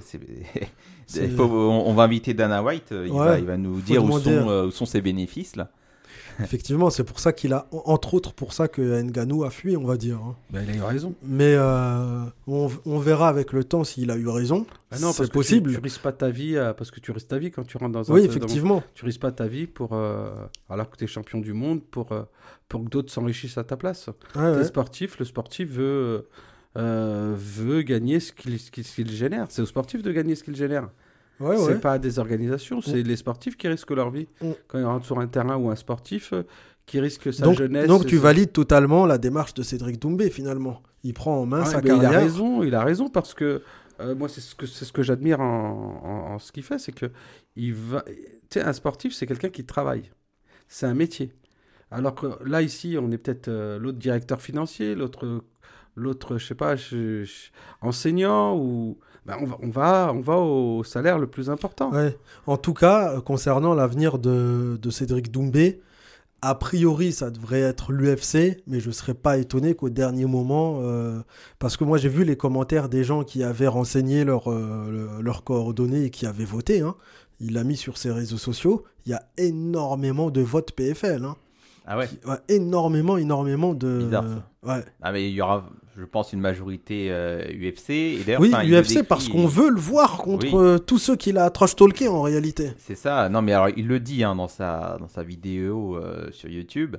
(laughs) on, va inviter Dana White, euh, il, va, il va, nous dire où sont, euh, où sont, ses bénéfices là. (laughs) Effectivement, c'est pour ça qu'il a, entre autres, pour ça que Nganou a fui, on va dire. Hein. Bah, il a eu raison. Mais euh, on, verra avec le temps s'il a eu raison. Bah non, c'est possible. Tu, tu, risques pas ta vie parce que tu risques ta vie quand tu rentres dans un. Oui, effectivement. tu risques pas ta vie pour alors que tu es champion du monde pour pour que d'autres s'enrichissent à ta place. Ah, sportif, le sportif veut euh, veut gagner ce qu'il génère. C'est aux sportifs de gagner ce qu'il génère. Ouais, c'est pas des organisations, c'est les sportifs qui risquent leur vie. Quand ils rentrent sur un terrain ou un sportif euh, qui risque sa jeunesse. Donc tu valides totalement la démarche de Cédric Doumbé finalement. Il prend en main sa carrière. Il a raison, il a raison parce que euh, moi c'est ce que c'est ce que j'admire en, en, ce qu'il fait, c'est que il va. Tu sais, un sportif c'est quelqu'un qui travaille. C'est un métier. Alors que là ici on est peut-être l'autre directeur financier, l'autre l'autre, je sais pas, enseignant ou ben, on, va, au salaire le plus important. En tout cas, concernant l'avenir de, Cédric Doumbé, a priori, ça devrait être l'UFC, mais je ne serais pas étonné qu'au dernier moment, euh, parce que moi j'ai vu les commentaires des gens qui avaient renseigné leurs euh, coordonnées et qui avaient voté. Hein. Il l'a mis sur ses réseaux sociaux. Il y a énormément de votes PFL. Hein. Ah ouais. Énormément, énormément de. Bizarre, Ouais. Ah mais il y aura, je pense, une majorité UFC. Et d'ailleurs, Oui, UFC décrit- parce qu'on veut le voir contre Oui. euh, tous ceux qui l'a trash talké en réalité. C'est ça. Non, mais alors il le dit hein, dans sa dans sa vidéo euh, sur YouTube.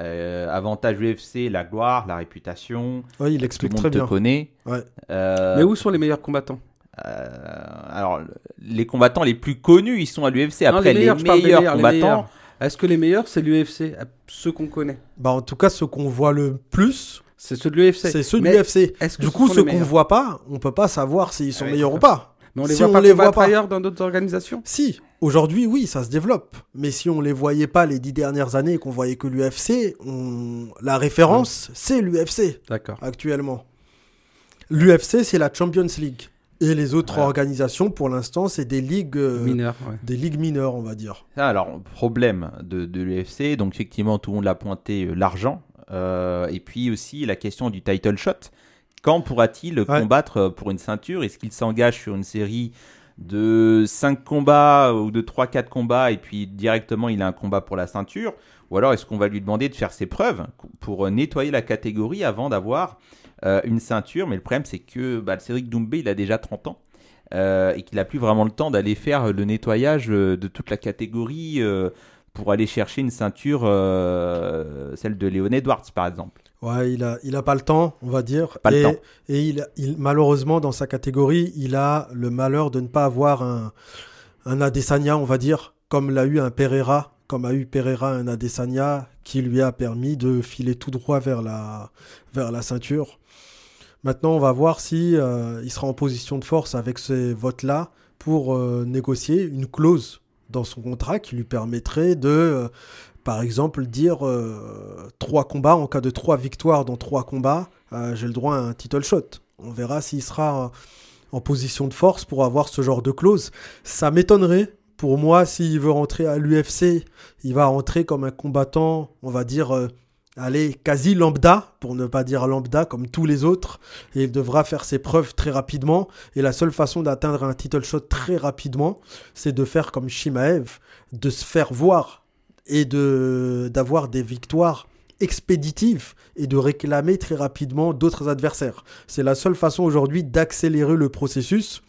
Euh, avantage UFC, la gloire, la réputation. Oui, il Tout le explique monde très te bien. connaît. Ouais. Euh, Mais où sont les meilleurs combattants euh, alors, les combattants les plus connus, ils sont à l'UFC. Non, Après, les meilleurs, les combattants, meilleurs. Est-ce que les meilleurs, c'est l'UFC Ceux qu'on connaît. Bah, en tout cas, ceux qu'on voit le plus, C'est ceux de l'UFC. c'est ceux de l'UFC. Du coup, ceux qu'on meilleurs? voit pas, on peut pas savoir s'ils sont meilleurs ou pas. Mais on les si voit on pas les voit pas- ailleurs dans d'autres organisations? Si, aujourd'hui, oui, ça se développe. Mais si on les voyait pas les dix dernières années et qu'on voyait que l'UFC, on... la référence, c'est l'UFC D'accord. actuellement. L'UFC, c'est la Champions League. Et les autres Voilà. organisations, pour l'instant, c'est des ligues, euh, Mineur, ouais. des ligues mineures, on va dire. Ah, Alors, problème de, de l'UFC, donc effectivement, tout le monde l'a pointé, euh, l'argent, euh, et puis aussi la question du title shot. Quand pourra-t-il Ouais. combattre pour une ceinture? Est-ce qu'il s'engage sur une série de 5 combats ou de 3-4 combats, et puis directement il a un combat pour la ceinture? Ou alors est-ce qu'on va lui demander de faire ses preuves pour nettoyer la catégorie avant d'avoir euh, une ceinture Mais le problème, c'est que bah, Cédric Doumbé, il a déjà 30 ans. euh, et qu'il n'a plus vraiment le temps d'aller faire le nettoyage euh, de toute la catégorie euh, pour aller chercher une ceinture, celle de Léon Edwards par exemple. Ouais, il a, il a pas le temps, on va dire. Pas le et, temps. Et il, il, malheureusement, dans sa catégorie, il a le malheur de ne pas avoir un, un Adesanya, on va dire, comme l'a eu un Pereira, comme a eu Pereira un Adesanya, qui lui a permis de filer tout droit vers la, vers la ceinture. Maintenant, on va voir si euh, il sera en position de force avec ces votes-là pour euh, négocier une clause dans son contrat qui lui permettrait de, euh, par exemple, dire trois combats en cas de trois victoires dans trois combats, j'ai le droit à un title shot. On verra s'il sera en position de force pour avoir ce genre de clause. Ça m'étonnerait. Pour moi, s'il veut rentrer à l'UFC, il va rentrer comme un combattant, on va dire, allez, quasi lambda, pour ne pas dire lambda comme tous les autres. Et il devra faire ses preuves très rapidement. Et la seule façon d'atteindre un title shot très rapidement, c'est de faire comme Shimaev, de se faire voir et de d'avoir des victoires expéditives et de réclamer très rapidement d'autres adversaires. C'est la seule façon aujourd'hui d'accélérer le processus.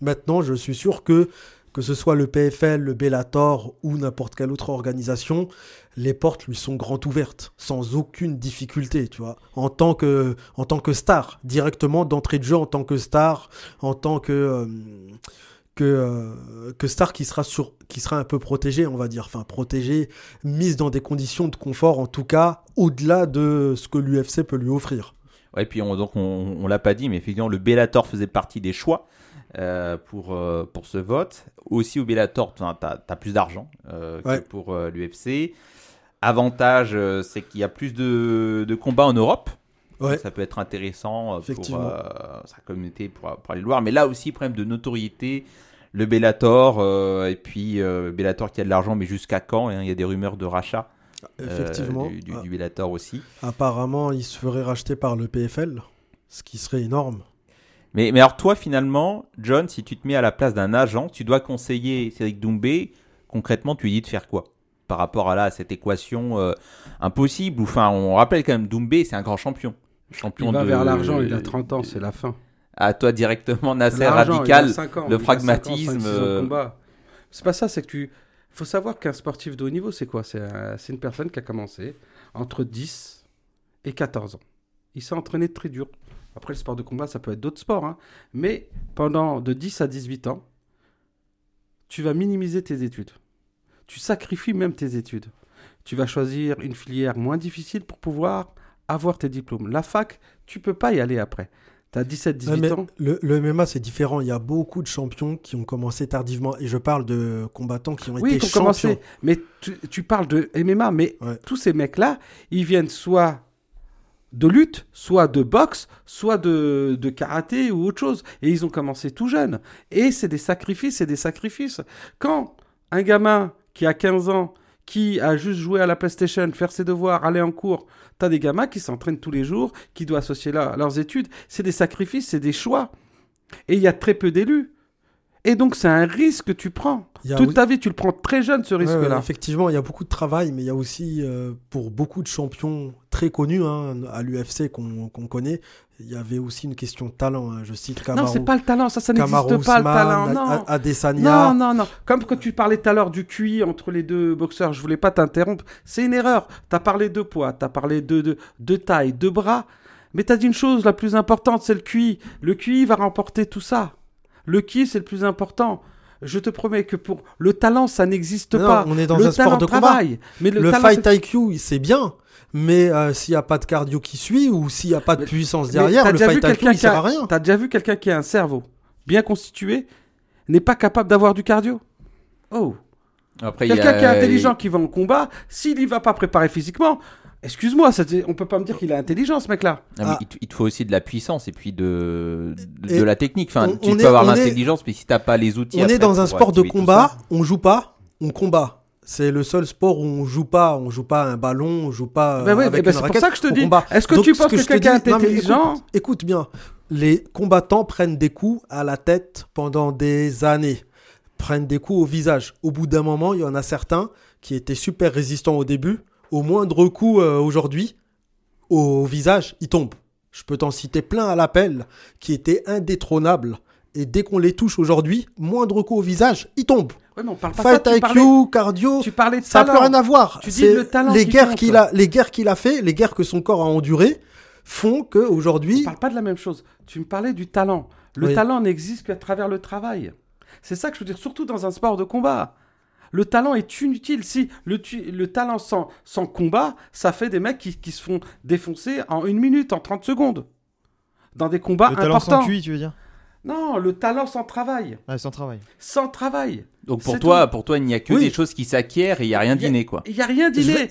Maintenant, je suis sûr que que ce soit le PFL, le Bellator ou n'importe quelle autre organisation, les portes lui sont grandes ouvertes, sans aucune difficulté, tu vois. En tant que, en tant que star, directement d'entrée de jeu en tant que star, en tant que, euh, que, euh, que star qui sera, sur, qui sera un peu protégé, on va dire. Enfin, protégé, mise dans des conditions de confort, en tout cas, au-delà de ce que l'UFC peut lui offrir. Ouais, puis on, donc on, on l'a pas dit, mais effectivement le Bellator faisait partie des choix euh, pour, euh, pour ce vote. Aussi au Bellator, tu as, plus d'argent euh, Ouais. que pour l'UFC. Avantage, euh, c'est qu'il y a plus de, de combats en Europe. Ouais. Ça peut être intéressant euh, pour euh, sa communauté pour, pour aller le voir. Mais là aussi, problème de notoriété. Le Bellator, euh, et puis euh, Bellator qui a de l'argent, mais jusqu'à quand hein? Il y a des rumeurs de rachat Effectivement. du, du, Ah, du Bellator aussi. Apparemment, il se ferait racheter par le PFL, ce qui serait énorme. Mais, mais alors toi, finalement, John, si tu te mets à la place d'un agent, tu dois conseiller Cédric Doumbé. Concrètement, tu lui dis de faire quoi? Par rapport à là, à cette équation euh, impossible ou, Enfin, on rappelle quand même, Doumbé, c'est un grand champion. champion Il va de- vers l'argent, il a 30 ans, c'est la fin. À toi directement, Nasser radical. il ans, le il pragmatisme, euh. C'est pas ça, c'est que tu. faut savoir qu'un sportif de haut niveau, c'est quoi? C'est un- c'est une personne qui a commencé entre 10 et 14 ans. Il s'est entraîné très dur. Après, le sport de combat, ça peut être d'autres sports. hein. Mais pendant de 10 à 18 ans, tu vas minimiser tes études. Tu sacrifies même tes études. Tu vas choisir une filière moins difficile pour pouvoir avoir tes diplômes. La fac, tu peux pas y aller après. Tu as 17-18 Ouais, mais ans. le, le MMA, c'est différent. Il y a beaucoup de champions qui ont commencé tardivement. Et je parle de combattants qui ont Oui, été qui ont champions. commencé. Mais tu, tu parles de MMA, mais Ouais. tous ces mecs-là, ils viennent soit de lutte, soit de boxe, soit de, de karaté ou autre chose. Et ils ont commencé tout jeunes. Et c'est des sacrifices, c'est des sacrifices. Quand un gamin qui a 15 ans, qui a juste joué à la PlayStation, faire ses devoirs, aller en cours, t'as des gamins qui s'entraînent tous les jours, qui doivent associer là leurs études. C'est des sacrifices, c'est des choix. Et il y a très peu d'élus. Et donc, c'est un risque que tu prends. Toute ta vie, tu le prends très jeune, ce risque-là. effectivement, il y a beaucoup de travail, mais il y a aussi, euh, pour beaucoup de champions très connus hein, à l'UFC qu'on connaît, il y avait aussi une question de talent. Hein. Je cite Kamaru. Non, c'est pas le talent, ça, ça n'existe pas le talent. Non. Adesanya. Non, non, non. Comme quand tu parlais tout à l'heure du QI entre les deux boxeurs, je voulais pas t'interrompre. C'est une erreur. Tu as parlé de poids, tu as parlé de, de, de taille, de bras. Mais tu as dit une chose, la plus importante, c'est le QI. Le QI va remporter tout ça. Le qui, c'est le plus important. Je te promets que pour le talent, ça n'existe pas. On est dans un sport de combat. Mais le, fight IQ, c'est bien. Mais euh, s'il n'y a pas de cardio qui suit ou s'il n'y a pas de puissance derrière, le fight IQ, il sert à rien. T'as déjà vu quelqu'un qui a un cerveau bien constitué n'est pas capable d'avoir du cardio? Oh Quelqu'un qui est intelligent qui va en combat, s'il n'y va pas préparer physiquement, Excuse-moi, on peut pas me dire qu'il est intelligent ce mec-là. Ah. il, te faut aussi de la puissance et puis de, de, la technique. Enfin, tu peux avoir l'intelligence, mais si t'as pas les outils. On est dans un sport de combat, on joue pas, on combat. C'est le seul sport où on joue pas, on joue pas un ballon, on joue pas. Ben avec ben c'est pour ça que je te dis. Est-ce que tu penses que, quelqu'un est intelligent écoute, bien, les combattants prennent des coups à la tête pendant des années, prennent des coups au visage. Au bout d'un moment, il y en a certains qui étaient super résistants au début au moindre coup euh, aujourd'hui, au visage, il tombe. Je peux t'en citer plein à l'appel qui étaient indétrônables. Et dès qu'on les touche aujourd'hui, moindre coup au visage, il tombe. Ouais, on parle pas Fight IQ, cardio, tu parlais de ça n'a plus rien à voir. Tu dis le talent les guerres qu'il a, les guerres qu'il a fait, les guerres que son corps a endurées, font que aujourd'hui. On parle pas de la même chose. Tu me parlais du talent. Le talent n'existe qu'à travers le travail. C'est ça que je veux dire, surtout dans un sport de combat. Le talent est inutile. Si le, le talent sans, sans combat, ça fait des mecs qui, qui, se font défoncer en une minute, en 30 secondes. Dans des combats le importants. talent sans QI, tu veux dire? Non, le talent sans travail. sans travail. Sans travail. Donc pour toi, pour toi, il n'y a que des choses qui s'acquièrent et il n'y a rien d'inné, quoi. Il n'y a rien d'inné.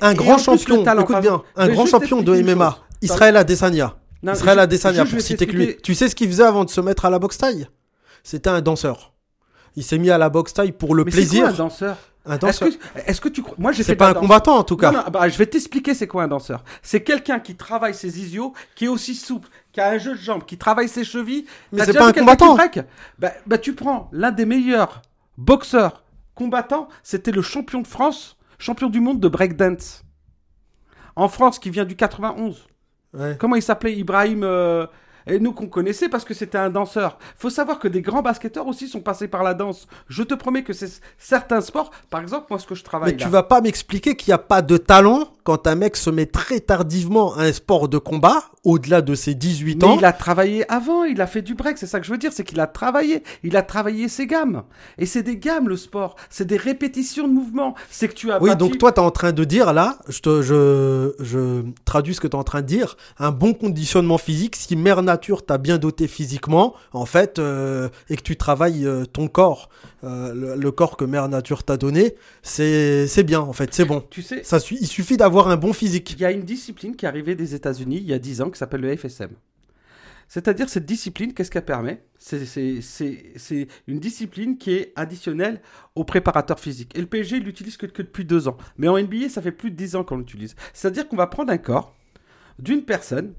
Un grand champion, écoute bien, un grand champion de MMA, Israël Adesanya. Israël Adesanya, pour citer que lui. Tu sais ce qu'il faisait avant de se mettre à la boxe taille C'était un danseur. Il s'est mis à la boxe taille pour le plaisir. Quoi, un danseur un danseur. Est-ce que, tu crois Moi, j'ai C'est pas un combattant en tout cas. Non, bah, je vais t'expliquer c'est quoi un danseur. C'est quelqu'un qui travaille ses isiots, qui est aussi souple, qui a un jeu de jambes, qui travaille ses chevilles. Mais c'est pas un combattant. Bah, bah, tu prends l'un des meilleurs boxeurs combattants, c'était le champion de France, champion du monde de breakdance. En France, qui vient du 91. Comment il s'appelait? Ibrahim euh, et nous qu'on connaissait parce que c'était un danseur. Faut savoir que des grands basketteurs aussi sont passés par la danse. Je te promets que c'est certains sports, par exemple, moi ce que je travaille. Mais tu vas pas m'expliquer qu'il n'y a pas de talent quand un mec se met très tardivement à un sport de combat, au-delà de ses 18 ans. Mais il a travaillé avant, il a fait du break, c'est ça que je veux dire, c'est qu'il a travaillé, il a travaillé ses gammes. Et c'est des gammes le sport, c'est des répétitions de mouvements. C'est que tu as. Oui, donc toi tu es en train de dire là, je, te, je, je traduis ce que tu es en train de dire, un bon conditionnement physique, si Mère Nature t'a bien doté physiquement, en fait, euh, et que tu travailles euh, ton corps, euh, le, corps que Mère Nature t'a donné, c'est bien en fait, c'est bon. Tu sais, ça, il suffit d'avoir un bon physique. Il y a une discipline qui est arrivée des États-Unis il y a 10 ans qui s'appelle le FSM. C'est-à-dire cette discipline, qu'est-ce qu'elle permet? C'est une discipline qui est additionnelle au préparateur physique. Et le PSG, l'utilise que, depuis deux ans. Mais en NBA, ça fait plus de 10 ans qu'on l'utilise. C'est-à-dire qu'on va prendre un corps d'une personne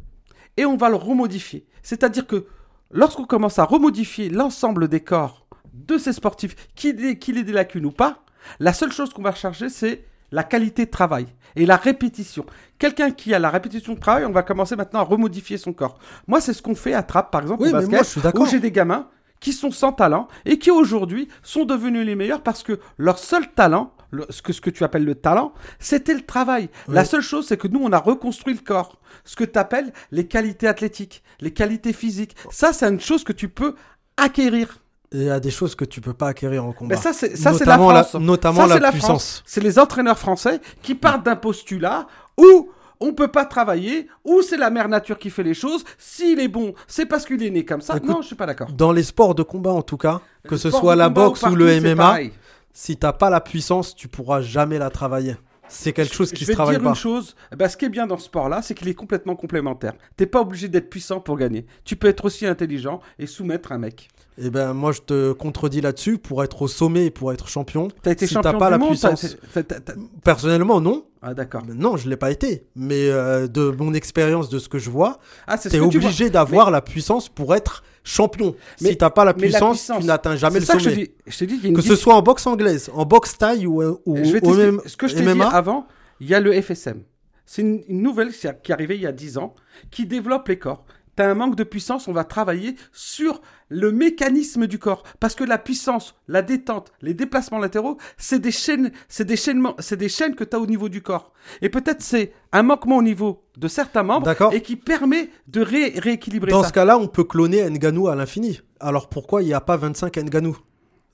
et on va le remodifier. C'est-à-dire que lorsqu'on commence à remodifier l'ensemble des corps de ces sportifs, qu'il ait des lacunes ou pas, la seule chose qu'on va rechercher, c'est la qualité de travail et la répétition. Quelqu'un qui a la répétition de travail, on va commencer maintenant à remodifier son corps. Moi, c'est ce qu'on fait à Trappe, par exemple, au basket, où j'ai des gamins qui sont sans talent et qui aujourd'hui sont devenus les meilleurs parce que leur seul talent, ce, que, ce que tu appelles le talent, c'était le travail. La seule chose, c'est que nous, on a reconstruit le corps. Ce que tu appelles les qualités athlétiques, les qualités physiques. Ça, c'est une chose que tu peux acquérir il y a des choses que tu peux pas acquérir en combat. Mais ça, c'est ça, c'est la France. notamment la, puissance. C'est les entraîneurs français qui partent d'un postulat où on peut pas travailler, où c'est la mère nature qui fait les choses. S'il est bon, c'est parce qu'il est né comme ça. non, je suis pas d'accord. Dans les sports de combat, en tout cas, que ce soit la boxe ou, le MMA, si t'as pas la puissance, tu pourras jamais la travailler. C'est quelque chose qui je se travaille te dire une chose, bah, ce qui est bien dans ce sport-là, c'est qu'il est complètement complémentaire. T'es pas obligé d'être puissant pour gagner. Tu peux être aussi intelligent et soumettre un mec. Eh ben moi je te contredis là-dessus. Pour être au sommet et pour être champion, t'as été si champion pas la puissance. Personnellement non. Ah d'accord. Non, je l'ai pas été. Mais euh, de mon expérience, de ce que je vois, ah, t'es obligé d'avoir la puissance pour être champion. Mais, si t'as pas la puissance, tu n'atteins jamais le sommet. Je te dis, que ce soit en boxe anglaise, en boxe taille ou, ou, je vais ou ce que je t'ai dit avant, il y a le FSM. C'est une, nouvelle qui est arrivée il y a 10 ans, qui développe les corps. Tu as un manque de puissance, on va travailler sur le mécanisme du corps. Parce que la puissance, la détente, les déplacements latéraux, c'est des chaînes, c'est des chaînements, c'est des chaînes que tu as au niveau du corps. Et peut-être c'est un manquement au niveau de certains membres et qui permet de rééquilibrer Dans ce cas-là, on peut cloner Nganou à l'infini. Alors pourquoi il n'y a pas 25 Nganou?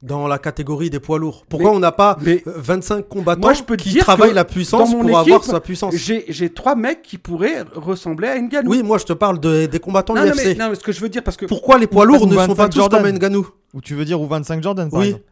Dans la catégorie des poids lourds Pourquoi on n'a pas 25 euh, combattants je peux qui travaillent la puissance pour avoir sa puissance? J'ai trois mecs qui pourraient ressembler à Ngannou. Oui, moi je te parle des combattants non, UFC. Non, mais, ce que je veux dire parce que pourquoi les poids lourds ne sont pas tous comme Ngannou Ou tu veux dire ou 25 Jordan par oui. exemple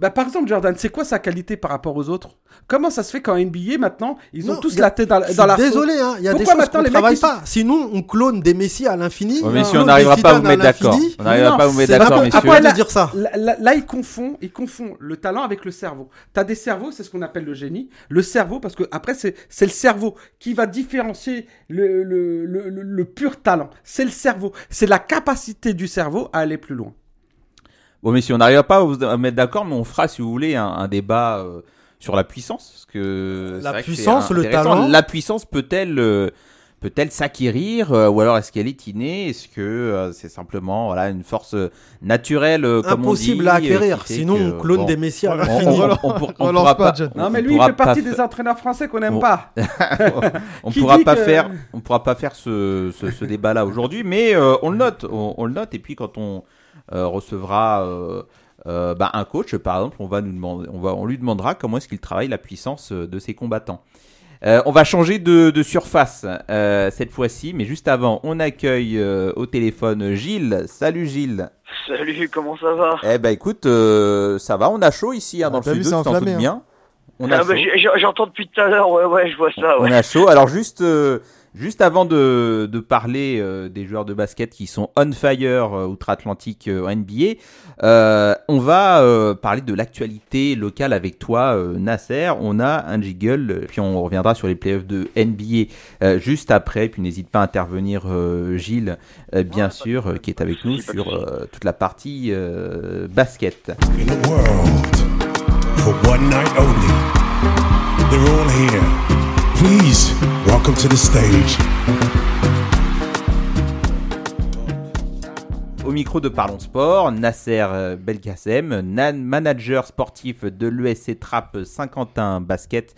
bah, par exemple, Jordan, c'est quoi sa qualité par rapport aux autres? Comment ça se fait qu'en NBA, maintenant, ils ont tous la tête dans, dans la Désolé, hein, il y a des choses qu'on ne travaille pas? Sinon, on clone des messies à l'infini. mais si on n'arrivera pas à vous mettre d'accord. On n'arrivera pas à vous mettre d'accord, messieurs. Après, là, dire ça. Là, là, ils confondent, ils confondent le talent avec le cerveau. Tu as des cerveaux, c'est ce qu'on appelle le génie. Le cerveau, parce que après, c'est le cerveau qui va différencier le, le, le, le pur talent. C'est le cerveau. C'est la capacité du cerveau à aller plus loin. Bon, mais si on n'arrive pas à vous mettre d'accord, mais on fera, si vous voulez, un, débat euh, sur la puissance. Parce que la puissance, le talent. La puissance peut-elle euh, peut-elle s'acquérir euh, ou alors est-ce qu'elle est innée? Est-ce que c'est simplement voilà une force naturelle comme Impossible on dit, à acquérir. Sinon, on clone des messias. On, (laughs) on, pourra pas. Non, mais lui, il fait partie des entraîneurs français qu'on n'aime pas. (laughs) on pourra pas faire. On pourra pas faire ce, ce, ce débat-là aujourd'hui, mais on le note. on le note et puis quand on euh, recevra euh, euh, bah, un coach, par exemple, on, va nous demander, on, va, on lui demandera comment est-ce qu'il travaille la puissance de ses combattants. on va changer de, surface cette fois-ci, mais juste avant, on accueille au téléphone Gilles. Salut Gilles. Salut, comment ça va? Eh ben écoute, ça va, on a chaud ici hein, dans ah, le sud, c'est hein. bien. On ah, bah, J'entends depuis tout à l'heure, ouais, ouais, je vois ça. On a chaud. Alors juste, Juste avant de, de parler euh, des joueurs de basket qui sont on fire euh, outre-Atlantique euh, en NBA, on va parler de l'actualité locale avec toi, Nasser. On a un jiggle, puis on reviendra sur les playoffs de NBA juste après. Puis n'hésite pas à intervenir, Gilles, bien sûr, qui est avec nous sur toute la partie basket. Please, welcome to the stage. Au micro de Parlons Sport, Nasser euh, Belkacem, manager sportif de l'ESC Trap Saint-Quentin Basket,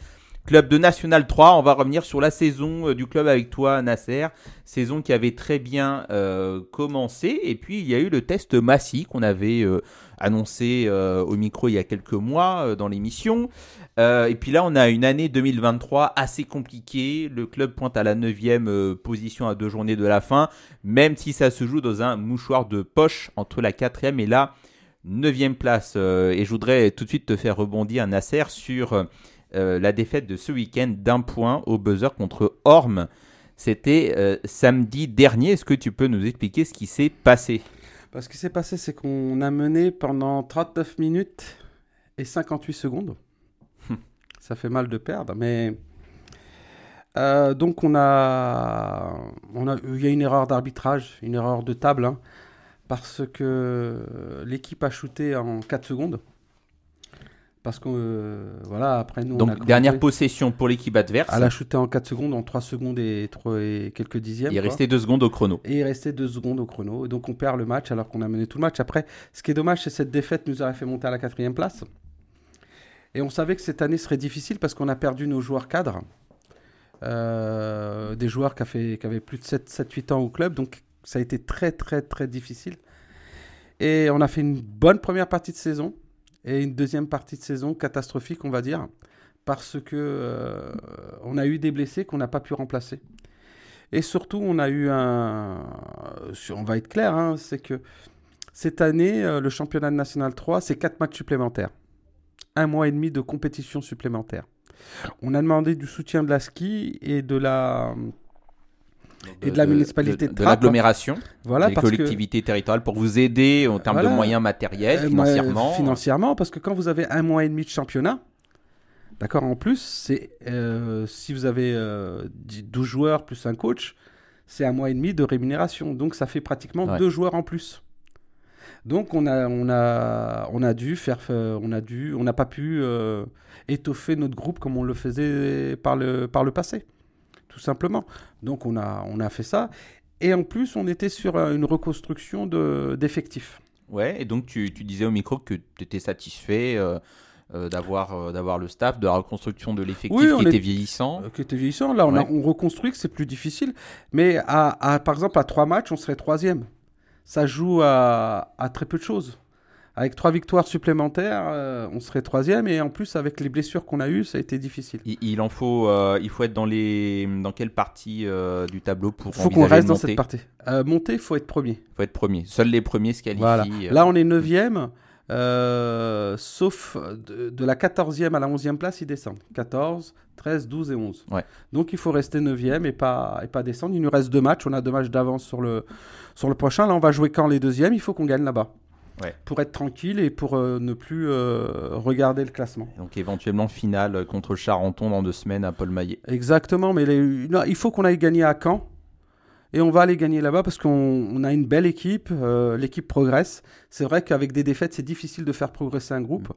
club de National 3. On va revenir sur la saison euh, du club avec toi, Nasser. Saison qui avait très bien euh, commencé. Et puis, il y a eu le test Massy qu'on avait annoncé au micro il y a quelques mois dans l'émission. Euh, et puis là, on a une année 2023 assez compliquée. Le club pointe à la 9 euh, position à deux journées de la fin, même si ça se joue dans un mouchoir de poche entre la 4 et la 9 place. Euh, et je voudrais tout de suite te faire rebondir, Nasser, sur la défaite de ce week-end d'un point au buzzer contre Orme. C'était samedi dernier. Est-ce que tu peux nous expliquer ce qui s'est passé? Ce qui s'est passé, c'est qu'on a mené pendant 39 minutes et 58 secondes ça fait mal de perdre, mais euh, donc on a, on a, il y a une erreur d'arbitrage, une erreur de table, hein, parce que l'équipe a shooté en 4 secondes. Parce que euh, voilà, après nous. Donc, dernière possession pour l'équipe adverse. Elle a shooté en 4 secondes, en 3 secondes et, 3 et quelques dixièmes. Il restait 2 secondes au chrono. Et il restait 2 secondes au chrono. Et donc on perd le match alors qu'on a mené tout le match. Après, ce qui est dommage, c'est que cette défaite nous aurait fait monter à la quatrième place. Et on savait que cette année serait difficile parce qu'on a perdu nos joueurs cadres. Euh, des joueurs qui, avaient plus de 7-8 ans au club. Donc ça a été très très très difficile. Et on a fait une bonne première partie de saison et une deuxième partie de saison catastrophique, on va dire, parce que euh, on a eu des blessés qu'on n'a pas pu remplacer. Et surtout, on a eu un, on va être clair, hein, c'est que cette année, euh, le championnat national 3, c'est 4 matchs supplémentaires un mois et demi de compétition supplémentaire. On a demandé du soutien de la ski et de la et de la municipalité de, de, l'agglomération, voilà, des collectivités territoriales pour vous aider en termes de moyens matériels, euh, financièrement. financièrement, parce que quand vous avez un mois et demi de championnat, d'accord, en plus, c'est euh, si vous avez 12 euh, joueurs plus un coach, c'est un mois et demi de rémunération. Donc ça fait pratiquement deux joueurs en plus. Donc on a, on a, on a dû faire, on a dû, on n'a pas pu euh, étoffer notre groupe comme on le faisait par le, par le passé, tout simplement. Donc on a, on a fait ça. Et en plus, on était sur une reconstruction d'effectifs. ouais, et donc tu, tu, disais au micro que tu étais satisfait. Euh, euh, d'avoir d'avoir le staff, de la reconstruction de l'effectif qui était vieillissant. qui était vieillissant. Là, on, a, on reconstruit que c'est plus difficile. Mais à, par exemple, à trois matchs, on serait troisième ça joue à, très peu de choses. Avec trois victoires supplémentaires, euh, on serait troisième et en plus avec les blessures qu'on a eues, ça a été difficile. Il, en faut, euh, il faut être dans les, dans quelle partie euh, du tableau pour faut qu'on reste dans cette partie. monter, il faut être premier. Il faut être premier. Seuls les premiers se qualifient. Là, on est neuvième. Sauf de, la 14e à la 11e place, ils descendent. 14, 13, 12 et 11. Donc il faut rester 9e et pas, et pas descendre. Il nous reste deux matchs. On a deux matchs d'avance sur le, sur le prochain. Là, on va jouer quand les deuxièmes? Il faut qu'on gagne là-bas. Pour être tranquille et pour euh, ne plus euh, regarder le classement. Donc éventuellement finale contre Charenton dans deux semaines à Paul Maillet. Exactement, mais il faut qu'on aille gagner à Caen et on va aller gagner là-bas parce qu'on a une belle équipe, euh, l'équipe progresse. C'est vrai qu'avec des défaites, c'est difficile de faire progresser un groupe. Mm.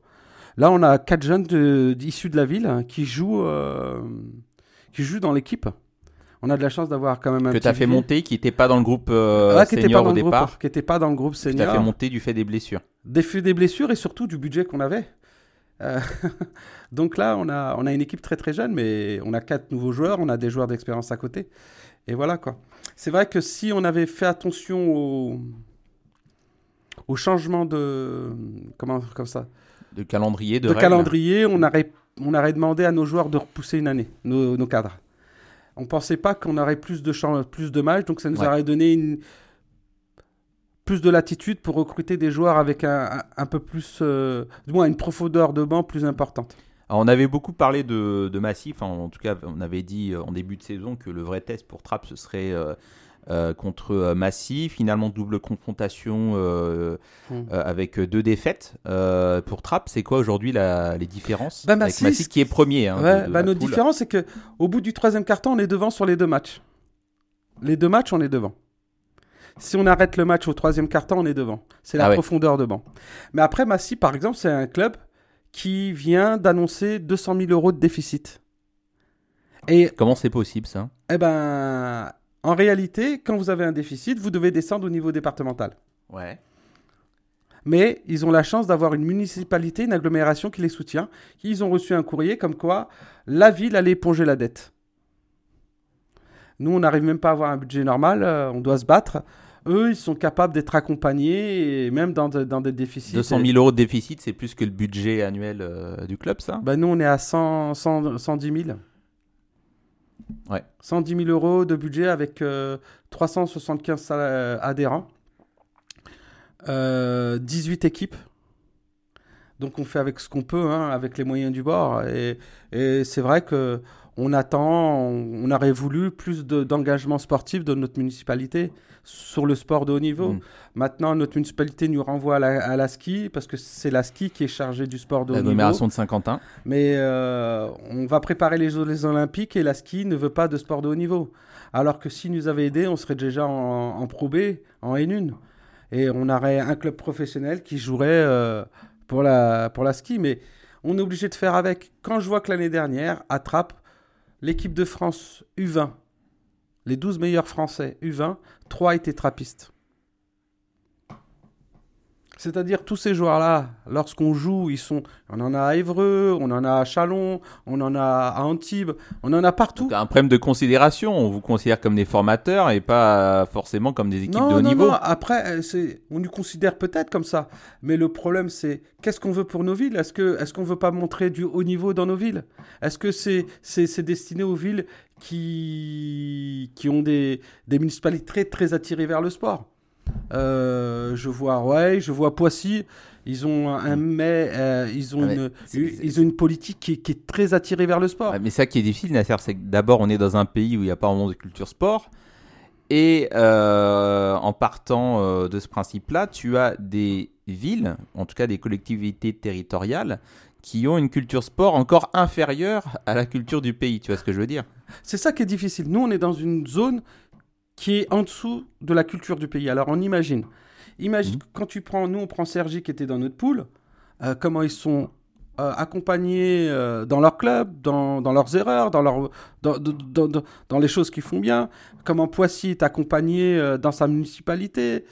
Là, on a quatre jeunes issus de la ville hein, qui jouent, euh, qui jouent dans l'équipe. On a de la chance d'avoir quand même un que tu as fait monter, qui n'était pas dans le groupe euh, ah, senior au départ, qui n'était pas dans le groupe senior. Tu as fait monter du fait des blessures. Des faits des blessures et surtout du budget qu'on avait. (laughs) donc là, on a, on a une équipe très très jeune, mais on a quatre nouveaux joueurs, on a des joueurs d'expérience à côté. Et voilà quoi. C'est vrai que si on avait fait attention au, au changement de. Comment, comme ça De calendrier, de, de calendrier, on aurait, on aurait demandé à nos joueurs de repousser une année, nos, nos cadres. On ne pensait pas qu'on aurait plus de, plus de matchs, donc ça nous aurait donné une, plus de latitude pour recruter des joueurs avec un, un, peu plus, euh, du moins une profondeur de banc plus importante. On avait beaucoup parlé de, Massif, en tout cas on avait dit euh, en début de saison que le vrai test pour Trapp ce serait euh, contre Massif, finalement double confrontation hmm. avec deux défaites. pour Trapp, c'est quoi aujourd'hui les différences bah, avec Massif qui est premier hein, bah, Notre différence c'est qu'au bout du troisième carton on est devant sur les deux matchs. Les deux matchs on est devant. Si on arrête le match au troisième carton, on est devant. C'est la ah profondeur de banc. Mais après, Massy, par exemple, c'est un club qui vient d'annoncer 200 000 euros de déficit. Et comment c'est possible ça? Eh ben, en réalité, quand vous avez un déficit, vous devez descendre au niveau départemental. Ouais. Mais ils ont la chance d'avoir une municipalité, une agglomération qui les soutient. Ils ont reçu un courrier comme quoi la ville allait éponger la dette. Nous, on n'arrive même pas à avoir un budget normal, euh, on doit se battre eux, ils sont capables d'être accompagnés, et même dans, dans des déficits. 200 000 euros de déficit, c'est plus que le budget annuel euh, du club, ça? Bah, Nous, on est à 100, 110 000. Ouais. 110 000 euros de budget avec 375 euh, adhérents, 18 euh, équipes. Donc on fait avec ce qu'on peut, hein, avec les moyens du bord. Et, et c'est vrai que on attend, on, aurait voulu plus d'engagement sportif de notre municipalité sur le sport de haut niveau. Mm. Maintenant, notre municipalité nous renvoie à la, ski parce que c'est la ski qui est chargée du sport de haut niveau. L'agglomération de Saint-Quentin. Mais euh, on va préparer les Jeux Olympiques et la ski ne veut pas de sport de haut niveau. Alors que si nous avait aidé, on serait déjà en, en Pro B, en N1. Et on aurait un club professionnel qui jouerait euh, pour, la, pour la ski. Mais on est obligé de faire avec. Quand je vois que l'année dernière, attrape l'équipe de France U20, les 12 meilleurs Français U20, 3 étaient trappistes. C'est-à-dire tous ces joueurs-là, lorsqu'on joue, ils sont. On en a à Évreux, on en a à Chalon, on en a à Antibes, on en a partout. un problème de considération. On vous considère comme des formateurs et pas forcément comme des équipes de haut niveau. Non, après, c'est, on nous considère peut-être comme ça. Mais le problème, c'est qu'est-ce qu'on veut pour nos villes? Est-ce que, est-ce qu'on veut pas montrer du haut niveau dans nos villes? Est-ce que c'est, c'est, destiné aux villes qui, qui ont des, des municipalités très, très attirées vers le sport? Euh, je vois ouais, je vois Poissy. Ils ont un mais euh, ils ont ah, une ils ont une politique qui est, très attirée vers le sport. mais ça qui est difficile, Nasser, c'est que d'abord on est dans un pays où il n'y a pas vraiment de culture sport. Et euh, en partant de ce principe-là, tu as des villes, en tout cas des collectivités territoriales, qui ont une culture sport encore inférieure à la culture du pays. Tu vois ce que je veux dire? C'est ça qui est difficile. Nous, on est dans une zone qui est en dessous de la culture du pays. Alors on imagine. Imagine mmh. quand tu prends, nous on prend Sergi qui était dans notre poule, euh, comment ils sont euh, accompagnés euh, dans leur club, dans, dans, leurs erreurs, dans, leur, dans, dans, dans, les choses qu'ils font bien, comment Poissy est accompagné dans sa municipalité.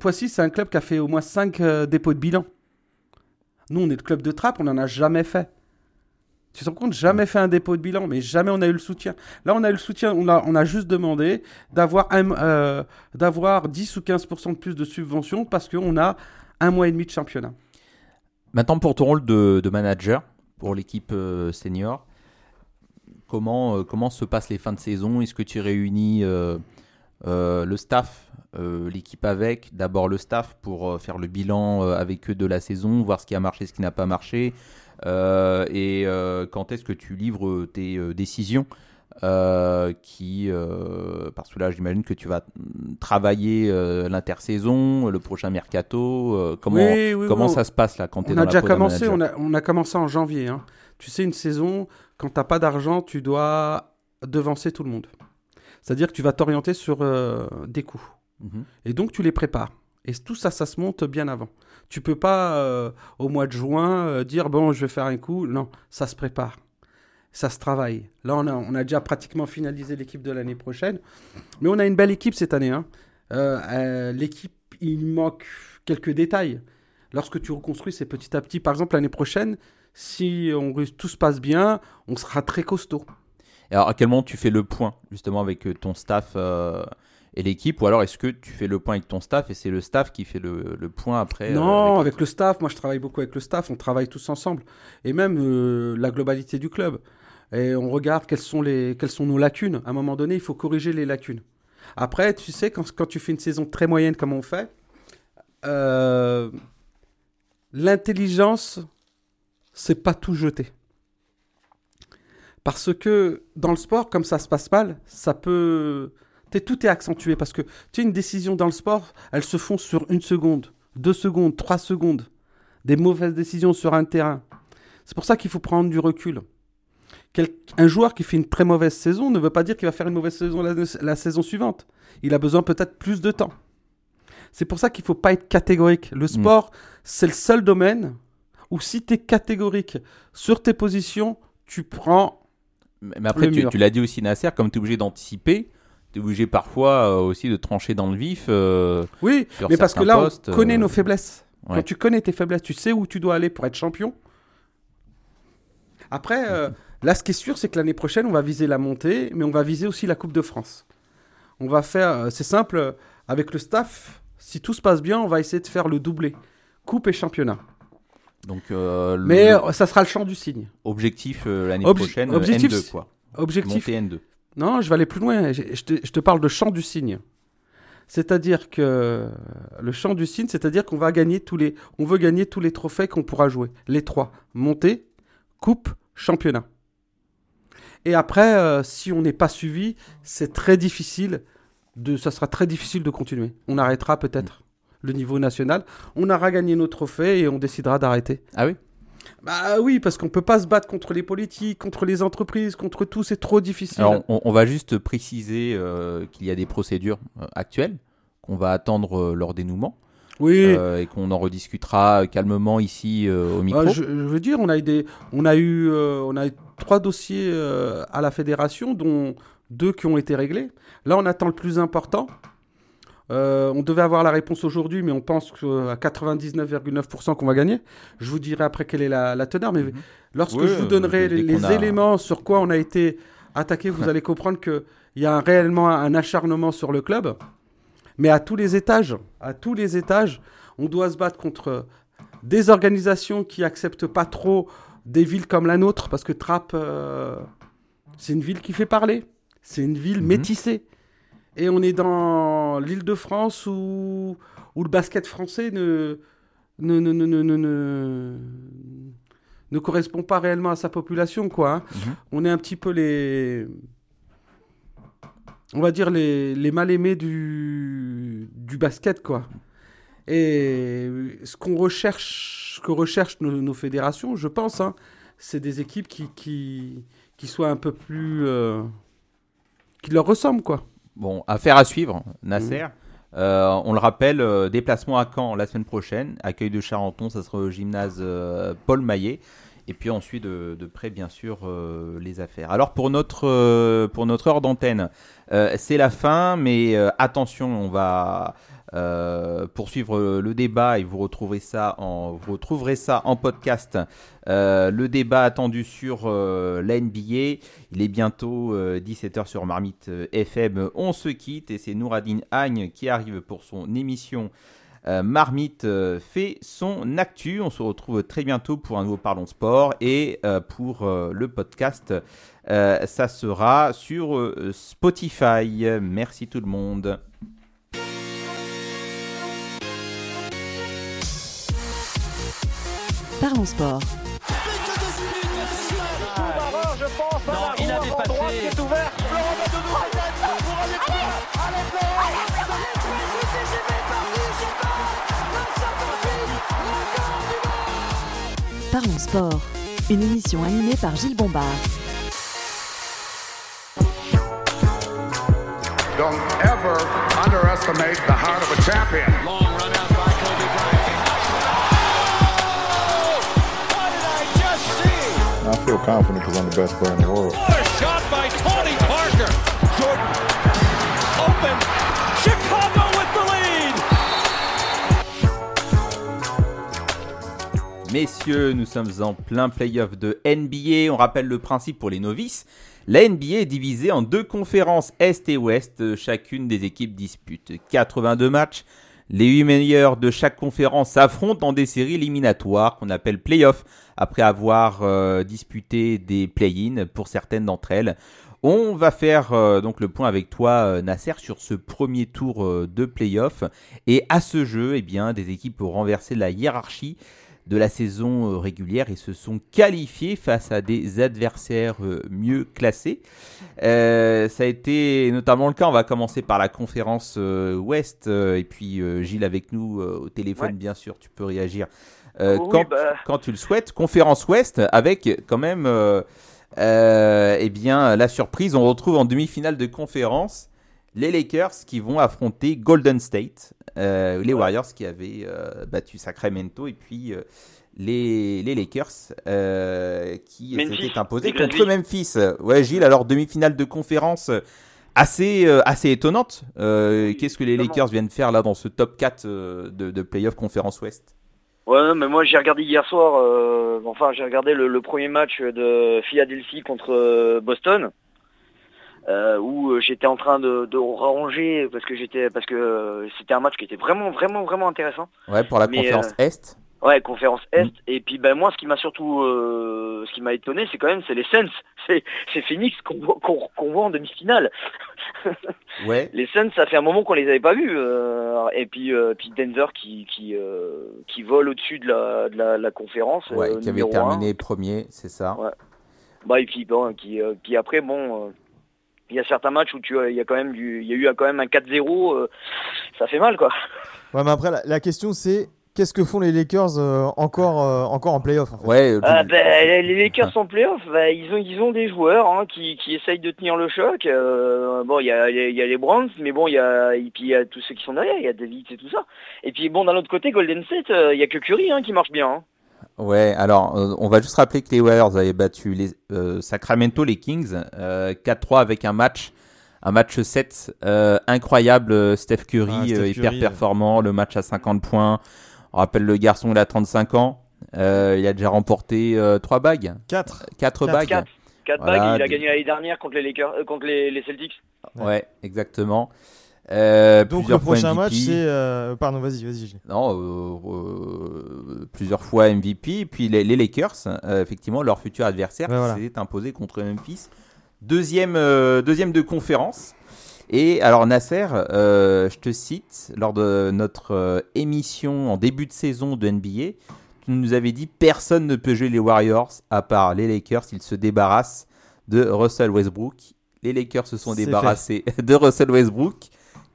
Poissy, c'est un club qui a fait au moins 5 dépôts de bilan. Nous, on est le club de trappe, on n'en a jamais fait. Tu te rends compte Jamais fait un dépôt de bilan, mais jamais on a eu le soutien. Là, on a eu le soutien, on a, on a juste demandé d'avoir euh, d'avoir 10 ou 15% de plus de subventions parce qu'on a un mois et demi de championnat. Maintenant, pour ton rôle de, manager pour l'équipe euh, senior, comment, euh, comment se passent les fins de saison? Est-ce que tu réunis le staff, l'équipe avec, d'abord le staff pour faire le bilan avec eux de la saison, voir ce qui a marché, ce qui n'a pas marché euh, et euh, quand est-ce que tu livres tes euh, décisions parce que là j'imagine que tu vas travailler l'intersaison, le prochain mercato. comment comment ça se passe là quand tu es on a déjà commencé, on a, on a, commencé en janvier. Hein. Tu sais, une saison, quand tu n'as pas d'argent, tu dois devancer tout le monde. C'est-à-dire que tu vas t'orienter sur des coûts. Mhm. Et donc tu les prépares. Et tout ça, ça se monte bien avant. Tu peux pas, euh, au mois de juin, euh, dire bon, je vais faire un coup. Non, ça se prépare. Ça se travaille. Là, on a, on a déjà pratiquement finalisé l'équipe de l'année prochaine. Mais on a une belle équipe cette année. Hein. Euh, l'équipe, il manque quelques détails. Lorsque tu reconstruis, c'est petit à petit. Par exemple, l'année prochaine, si on, tout se passe bien, on sera très costaud. alors, à quel moment tu fais le point, justement, avec ton staff et l'équipe Ou alors est-ce que tu fais le point avec ton staff et c'est le staff qui fait le, point après euh, Non, avec, le staff. Moi, je travaille beaucoup avec le staff. On travaille tous ensemble. Et même euh, la globalité du club. Et on regarde quelles sont, les, quelles sont nos lacunes. À un moment donné, il faut corriger les lacunes. Après, tu sais, quand, quand tu fais une saison très moyenne comme on fait, euh, l'intelligence, c'est pas tout jeter. Parce que dans le sport, comme ça se passe mal, ça peut tout est accentué parce que tu une décision dans le sport, elles se font sur une seconde, deux secondes, trois secondes. Des mauvaises décisions sur un terrain. C'est pour ça qu'il faut prendre du recul. un joueur qui fait une très mauvaise saison ne veut pas dire qu'il va faire une mauvaise saison la, saison suivante. Il a besoin peut-être plus de temps. C'est pour ça qu'il ne faut pas être catégorique. Le mm. sport, c'est le seul domaine où si tu es catégorique sur tes positions, tu prends. Mais après, tu, tu l'as dit aussi, Nasser, comme tu es obligé d'anticiper, obligé parfois euh, aussi de trancher dans le vif. Euh, oui, mais parce que là, on connaît euh, nos faiblesses. Quand tu connais tes faiblesses, tu sais où tu dois aller pour être champion. Après, (laughs) là, ce qui est sûr, c'est que l'année prochaine, on va viser la montée, mais on va viser aussi la Coupe de France. On va faire, c'est simple, avec le staff, si tout se passe bien, on va essayer de faire le doublé. Coupe et championnat. Donc, Mais ça sera le champ du signe. Objectif l'année prochaine, objectif, N2 quoi. Objectif. N2. Non, je vais aller plus loin. Je, te, parle de chant du cygne. C'est-à-dire que le chant du cygne, c'est-à-dire qu'on va gagner tous les, on veut gagner tous les trophées qu'on pourra jouer. Les trois montée, coupe, championnat. Et après, euh, si on n'est pas suivi, c'est très difficile de, ça sera très difficile de continuer. On arrêtera peut-être le niveau national. On aura gagné nos trophées et on décidera d'arrêter. Ah oui? Bah oui, parce qu'on peut pas se battre contre les politiques, contre les entreprises, contre tout, c'est trop difficile. Alors, on, va juste préciser euh, qu'il y a des procédures euh, actuelles qu'on va attendre euh, leur dénouement. Oui. et qu'on en rediscutera calmement ici au micro. Bah, je, veux dire, on a eu, des, on a eu, on a eu trois dossiers à la fédération, dont deux qui ont été réglés. Là, on attend le plus important, euh, on devait avoir la réponse aujourd'hui, mais on pense à 99,9% qu'on va gagner. Je vous dirai après quelle est la, teneur, mais mhm. lorsque je vous donnerai les, éléments sur quoi on a été attaqué, vous allez comprendre qu'il y a réellement un acharnement sur le club. Mais à tous les étages, à tous les étages, on doit se battre contre des organisations qui acceptent pas trop des villes comme la nôtre, parce que Trappes, euh, c'est une ville qui fait parler. C'est une ville mhm. métissée. Et on est dans l'île de France où, où le basket français ne ne, ne, ne, ne, ne, correspond pas réellement à sa population. Quoi, hein. mhm. On est un petit peu les. On va dire les, les mal-aimés du, du basket. quoi. Et ce qu'on recherche, ce que recherchent nos, fédérations, je pense, hein, c'est des équipes qui, qui, qui soient un peu plus. Euh, qui leur ressemblent, quoi Bon, affaire à suivre, Nasser. Mmh. Euh, on le rappelle, euh, déplacement à Caen la semaine prochaine, accueil de Charenton, ça sera au gymnase euh, Paul Maillet. Et puis ensuite de, de près, bien sûr, les affaires. Alors pour notre, pour notre heure d'antenne, c'est la fin, mais attention, on va euh, poursuivre le débat et vous retrouverez ça en, vous retrouverez ça en podcast. Euh, le débat attendu sur euh, la NBA. Il est bientôt 17h sur Marmite FM. On se quitte et c'est Nouradine Agne qui arrive pour son émission. Marmite fait son actu. On se retrouve très bientôt pour un nouveau Parlons Sport et pour le podcast. ça sera sur Spotify. Merci tout le monde. Parlons sport. Non, il a dépassé. Parlons sport. Une émission animée par Gilles Bombard. Don't ever underestimate the heart of a champion. I feel confident because I'm the best player in the world. What a shot by Tony Parker. Jordan open. Chicago with the lead. Messieurs, nous sommes en plein playoff de NBA. On rappelle le principe pour les novices. La NBA est divisée en deux conférences Est et Ouest. Chacune des équipes dispute 82 matchs. Les 8 meilleurs de chaque conférence s'affrontent dans des séries éliminatoires qu'on appelle playoffs après avoir euh, disputé des play-in pour certaines d'entre elles. On va faire euh, donc le point avec toi, euh, Nasser, sur ce premier tour de playoff. Et à ce jeu, eh bien, des équipes ont renversé la hiérarchie de la saison régulière et se sont qualifiées face à des adversaires mieux classés. ça a été notamment le cas, on va commencer par la conférence Ouest, et puis Gilles avec nous au téléphone, bien sûr, tu peux réagir euh, bah. quand, tu le souhaites. Conférence Ouest avec quand même euh, euh, eh bien, la surprise. On retrouve en demi-finale de conférence les Lakers qui vont affronter Golden State, les Warriors qui avaient battu Sacramento et puis les, les, Lakers qui s'étaient imposés contre Memphis. Ouais, Gilles, alors demi-finale de conférence assez, assez étonnante. Qu'est-ce que les Lakers viennent faire là dans ce top 4 de, de playoff conférence Ouest? Ouais, mais moi j'ai regardé hier soir, euh, enfin j'ai regardé le, premier match de Philadelphie contre euh, Boston, euh, où j'étais en train de, ranger parce que j'étais parce que c'était un match qui était vraiment vraiment vraiment intéressant. Ouais, pour la conférence Est. Ouais, conférence Est. Mm. Et puis ben moi, ce qui m'a surtout, ce qui m'a étonné, c'est quand même c'est les Suns, (laughs) c'est Phoenix qu'on voit en demi-finale. (laughs) ouais. Les Suns, ça fait un moment qu'on les avait pas vus. et puis puis Denver qui qui qui vole au-dessus de la, de la, conférence. Ouais, qui avait terminé premier, c'est ça. Ouais. Bah et puis bon, qui puis après bon il y a certains matchs où tu il y a quand même du, il y a eu quand même un 4-0, ça fait mal quoi. Ouais, mais après la question c'est qu'est-ce que font les Lakers euh, encore, euh, encore en playoff en fait ouais, euh, ah, ben, Les Lakers en playoff, bah, ils, ont, ils ont des joueurs hein, qui, qui, essayent de tenir le choc. bon, il y a, y a, les Browns, mais bon, il y a, et puis, y a tous ceux qui sont derrière, il y a David et tout ça. Et puis bon, d'un autre côté, Golden State, il n'y a que Curry hein, qui marche bien. Hein. Ouais, alors on va juste rappeler que les Warriors avaient battu les Sacramento, les Kings, 4-3 avec un match un match 7 incroyable. Steph Curry, ah, hyper performant, le match à 50 points. On rappelle le garçon, il a 35 ans. Euh, il a déjà remporté 3 euh, bagues. 4 4 bagues. 4, bagues, il a gagné l'année dernière contre les, Lakers, euh, contre les, Celtics. Ouais, exactement. Donc le prochain match, c'est... Pardon, vas-y, vas-y. Non, plusieurs fois MVP. Puis les, Lakers, effectivement, leur futur adversaire, s'est imposé contre Memphis. Deuxième, deuxième de conférence. Et alors Nasser, euh, je te cite, lors de notre euh, émission en début de saison de NBA, tu nous avais dit personne ne peut jouer les Warriors à part les Lakers, ils se débarrassent de Russell Westbrook. Les Lakers se sont débarrassés (laughs) de Russell Westbrook.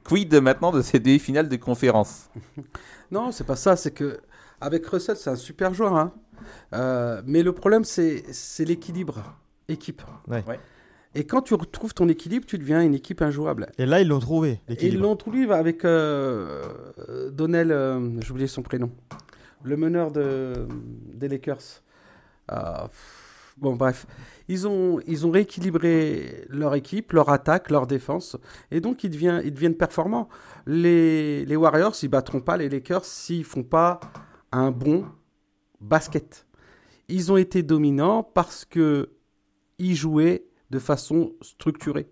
Quid maintenant de ces demi-finales de conférence (laughs) Non, c'est pas ça, c'est que avec Russell, c'est un super joueur. Hein. Euh, mais le problème, c'est l'équilibre équipe. Ouais. Et quand tu retrouves ton équilibre, tu deviens une équipe injouable. Et là, ils l'ont trouvé. Et ils l'ont trouvé avec euh, Donnell, euh, j'ai oublié son prénom, le meneur de, des Lakers. Euh, bon, bref, ils ont, rééquilibré leur équipe, leur attaque, leur défense, et donc ils deviennent, performants. Les, les Warriors, ils battront pas les Lakers s'ils font pas un bon basket. Ils ont été dominants parce que ils jouaient de façon structurée.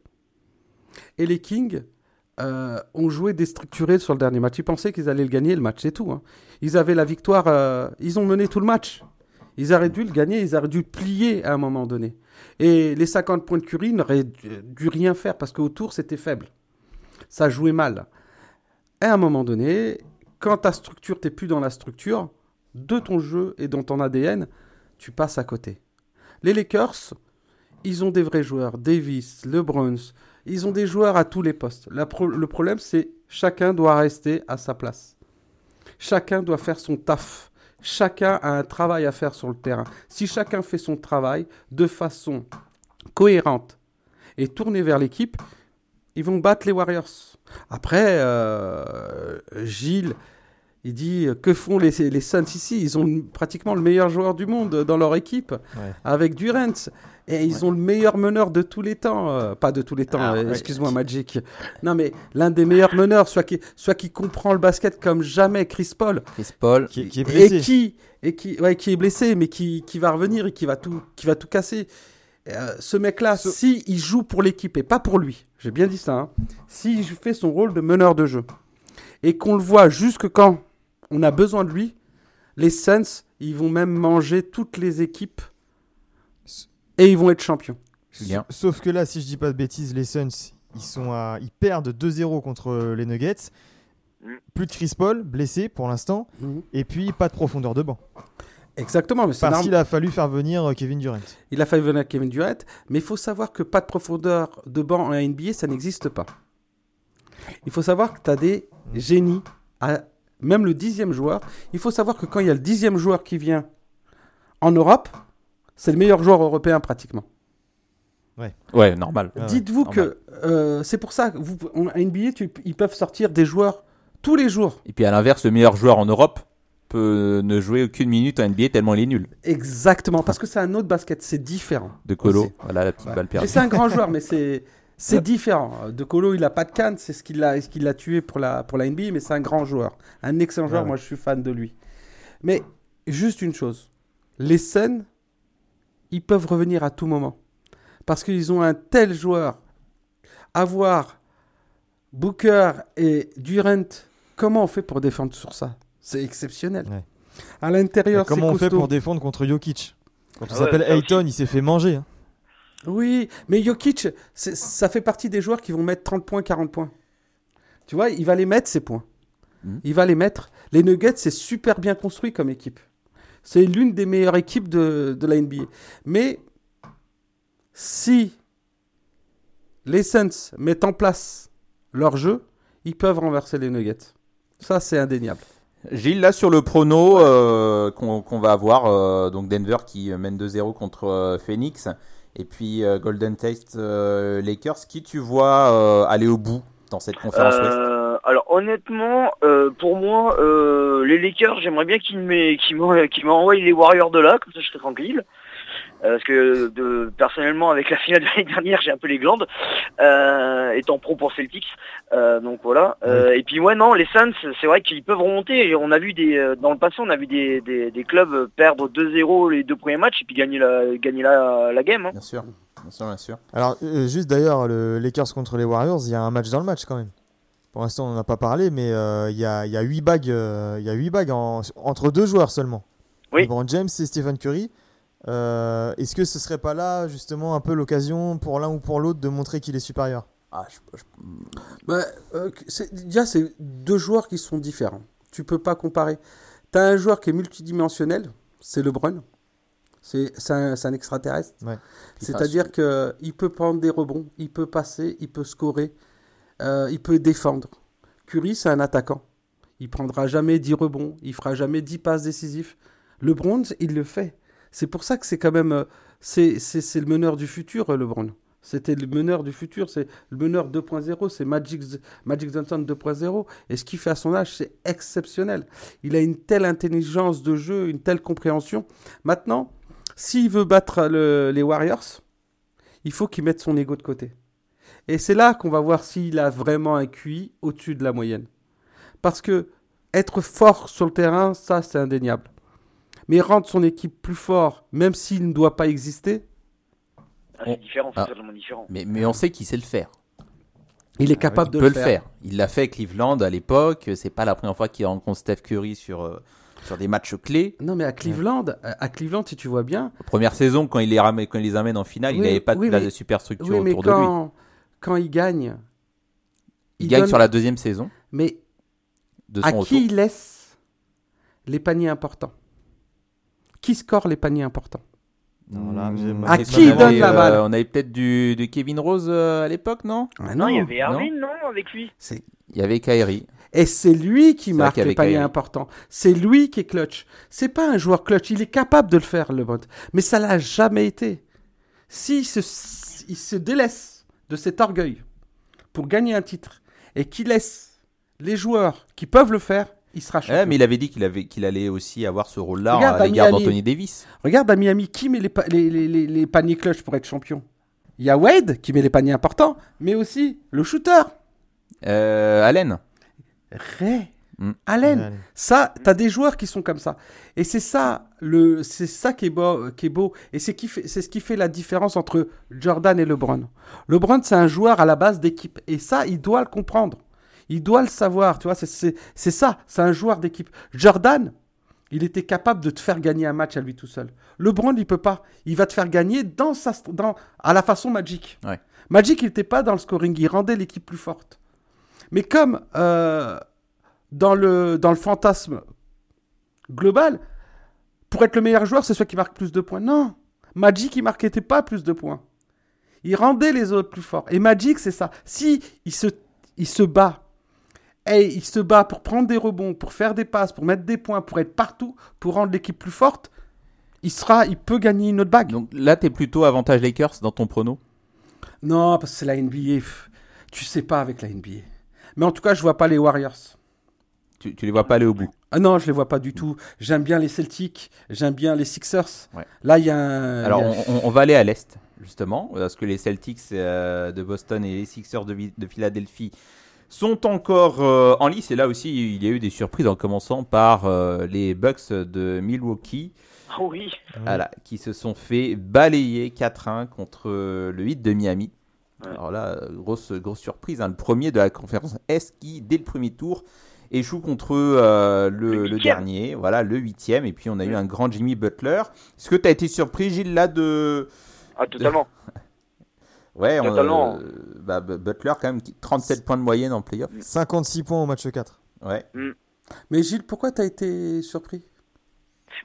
Et les Kings euh, ont joué déstructuré sur le dernier match. Ils pensaient qu'ils allaient le gagner, le match, c'est tout. Hein. Ils avaient la victoire, euh, ils ont mené tout le match. Ils auraient dû le gagner, ils auraient dû le plier à un moment donné. Et les 50 points de Curry n'auraient dû rien faire parce qu'autour, c'était faible. Ça jouait mal. Et à un moment donné, quand ta structure, t'es plus dans la structure de ton jeu et dans ton ADN, tu passes à côté. Les Lakers, ils ont des vrais joueurs. Davis, LeBron, ils ont des joueurs à tous les postes. le problème, c'est chacun doit rester à sa place. Chacun doit faire son taf. Chacun a un travail à faire sur le terrain. Si chacun fait son travail de façon cohérente et tournée vers l'équipe, ils vont battre les Warriors. Après, euh, Gilles, il dit que font les, les Suns ici? Ils ont pratiquement le meilleur joueur du monde dans leur équipe, avec Durant. Et ils ont le meilleur meneur de tous les temps. Euh, pas de tous les temps, ah, euh, excuse-moi, Magic. Non, mais l'un des meilleurs meneurs, soit qui, soit qui comprend le basket comme jamais, Chris Paul. Chris Paul. Qui, est blessé. Et qui, et qui, ouais, qui est blessé, mais qui, qui va revenir et qui va tout, qui va tout casser. Euh, ce mec-là, si il joue pour l'équipe et pas pour lui, j'ai bien dit ça, hein, s'il fait son rôle de meneur de jeu, et qu'on le voit jusque quand on a besoin de lui, les Suns, ils vont même manger toutes les équipes et ils vont être champions. Sauf que là, si je dis pas de bêtises, les Suns, ils, sont à... ils perdent 2-0 contre les Nuggets. Mm. Plus de Chris Paul, blessé pour l'instant. Mm. Et puis, pas de profondeur de banc. Exactement. Mais Parce qu'il a fallu faire venir euh, Kevin Durant. Il a fallu venir Kevin Durant. Mais il faut savoir que pas de profondeur de banc en NBA, ça n'existe pas. Il faut savoir que tu as des génies, à... même le dixième joueur. Il faut savoir que quand il y a le dixième joueur qui vient en Europe, c'est le meilleur joueur européen pratiquement. Ouais, ouais normal. Dites-vous que euh, c'est pour ça vous, NBA, ils peuvent sortir des joueurs tous les jours. Et puis à l'inverse, le meilleur joueur en Europe peut ne jouer aucune minute en NBA tellement il est nul. Exactement, parce que c'est un autre basket, c'est différent. De Colo, voilà la petite balle perdue. C'est un grand joueur, mais c'est (laughs) c'est différent. De Colo, il a pas de canne, c'est ce qui l'a ce l'a tué pour la pour la NBA, mais c'est un grand joueur, un excellent joueur. Moi, je suis fan de lui. Mais juste une chose, les scènes ils peuvent revenir à tout moment. Parce qu'ils ont un tel joueur. Avoir Booker et Durant, comment on fait pour défendre sur ça? C'est exceptionnel. À l'intérieur, Comment on fait pour défendre contre Jokic? Quand il s'appelle Ayton, il s'est fait manger. Hein. Oui, mais Jokic, ça fait partie des joueurs qui vont mettre 30 points, 40 points. Tu vois, il va les mettre, ces points. Hmm. Il va les mettre. Les Nuggets, c'est super bien construit comme équipe. C'est l'une des meilleures équipes de, de, la NBA. Mais si les Suns mettent en place leur jeu, ils peuvent renverser les Nuggets. Ça, c'est indéniable. Gilles, là sur le prono euh, qu'on va avoir, euh, donc Denver qui mène 2-0 contre euh, Phoenix, et puis Golden State Lakers, qui tu vois aller au bout dans cette conférence ouest? Alors honnêtement, euh, pour moi, euh, les Lakers, j'aimerais bien qu'ils m'envoient les Warriors de là, comme ça je serais tranquille. Euh, parce que de, personnellement, avec la finale de l'année dernière, j'ai un peu les glandes, étant pro pour Celtics. donc voilà. et puis ouais, non, les Suns, c'est vrai qu'ils peuvent remonter. On a vu des, dans le passé, on a vu des, des, clubs perdre 2-0 les deux premiers matchs et puis gagner la, gagner la, la game. Hein. Bien sûr. Bien sûr, bien sûr. Alors, juste d'ailleurs, le Lakers contre les Warriors, il y a un match dans le match quand même. Pour l'instant, on n'en a pas parlé, mais euh, il y, a, y, a 8 bagues, euh, y a 8 bagues entre deux joueurs seulement. Oui. LeBron James et Stephen Curry. Euh, est-ce que ce serait pas là, justement, un peu l'occasion pour l'un ou pour l'autre de montrer qu'il est supérieur? Ah, bah, Déjà, c'est deux joueurs qui sont différents. Tu peux pas comparer. Tu as un joueur qui est multidimensionnel, c'est LeBron. C'est un, un, extraterrestre. C'est-à-dire qu'il peut prendre des rebonds, il peut passer, il peut scorer. Euh, il peut défendre. Curry, c'est un attaquant. Il prendra jamais 10 rebonds, il fera jamais 10 passes décisives. Le bronze, il le fait. C'est pour ça que c'est quand même. Euh, c'est le meneur du futur, euh, le LeBron. C'était le meneur du futur, c'est le meneur 2.0, c'est Magic, Magic Johnson 2.0. Et ce qu'il fait à son âge, c'est exceptionnel. Il a une telle intelligence de jeu, une telle compréhension. Maintenant, s'il veut battre les Warriors, il faut qu'il mette son ego de côté. Et c'est là qu'on va voir s'il a vraiment un QI au-dessus de la moyenne. Parce que être fort sur le terrain, ça c'est indéniable. Mais rendre son équipe plus fort, même s'il ne doit pas exister, ah, c'est différent, c'est ah. totalement différent. Mais, mais on sait qu'il sait le faire. Il est ah, capable de le faire. Il l'a fait avec Cleveland à l'époque. C'est pas la première fois qu'il rencontre Steph Curry sur, euh, sur des matchs clés. Non, mais à Cleveland, à Cleveland, si tu vois bien. première saison, quand il les, ramène, quand il les amène en finale, il n'avait pas de, de superstructure autour de lui. Quand il gagne. Il, gagne sur la deuxième saison. Mais à qui il laisse les paniers importants? Qui score les paniers importants? Hmm. à qui il donne la balle? Euh, On avait peut-être du, Kevin Rose euh, à l'époque, non? Ah non, il y avait Erwin, non, avec lui. Il y avait Kyrie. Et c'est lui qui marque les paniers importants. C'est lui qui est clutch. C'est pas un joueur clutch. Il est capable de le faire, le bot. Mais ça l'a jamais été. S'il se, il se délaisse de cet orgueil pour gagner un titre et qu'il laisse les joueurs qui peuvent le faire, il sera champion. mais il avait dit qu'il avait qu'il allait aussi avoir ce rôle-là à l'égard d'Anthony Davis. Regarde à Miami, qui met les, les, les, les, paniers clutch pour être champion? Il y a Wade qui met les paniers importants, mais aussi le shooter. Euh, Allen. Ray. Mm. Allen. Ça, t'as des joueurs qui sont comme ça. Et c'est ça, le, c'est ça qui est beau, qui est beau. Et c'est, qui fait, c'est ce qui fait la différence entre Jordan et LeBron. LeBron, c'est un joueur à la base d'équipe. Et ça, il doit le comprendre. Il doit le savoir, tu vois, c'est, c'est, ça, c'est un joueur d'équipe. Jordan, il était capable de te faire gagner un match à lui tout seul. LeBron, il peut pas. Il va te faire gagner dans sa, dans, à la façon Magic. Magic, il n'était pas dans le scoring, il rendait l'équipe plus forte. Mais comme euh, dans, le, dans le fantasme global, pour être le meilleur joueur, c'est celui qui marque plus de points. Non, Magic, il marquait pas plus de points. Il rendait les autres plus forts. Et Magic, c'est ça. Si il se, il se bat, et il se bat pour prendre des rebonds, pour faire des passes, pour mettre des points, pour être partout, pour rendre l'équipe plus forte, il sera, il peut gagner une autre bague. Donc là, tu es plutôt avantage Lakers dans ton prono? Non, parce que c'est la NBA. Tu sais pas avec la NBA. Mais en tout cas, je vois pas les Warriors. Tu, tu les vois pas aller au bout ah non, je les vois pas du tout. J'aime bien les Celtics, j'aime bien les Sixers. Là, il y a un. Alors, On, va aller à l'est, justement, parce que les Celtics euh, de Boston et les Sixers de, de Philadelphie sont encore euh, en lice. Et là aussi, il y a eu des surprises, en commençant par euh, les Bucks de Milwaukee. Ah oui. Voilà, qui se sont fait balayer 4-1 contre le 8 de Miami. Alors là, grosse, grosse surprise. Hein. Le premier de la conférence Est qui, dès le premier tour, échoue contre euh, le, dernier, voilà, le huitième. Et puis on a eu un grand Jimmy Butler. Est-ce que tu as été surpris, Gilles, là, de. Ah, totalement. (laughs) ouais, totalement. Euh, bah, Butler, quand même, 37 points de moyenne en playoff. 56 points au match 4. Ouais. Mm. Mais Gilles, pourquoi tu as été surpris?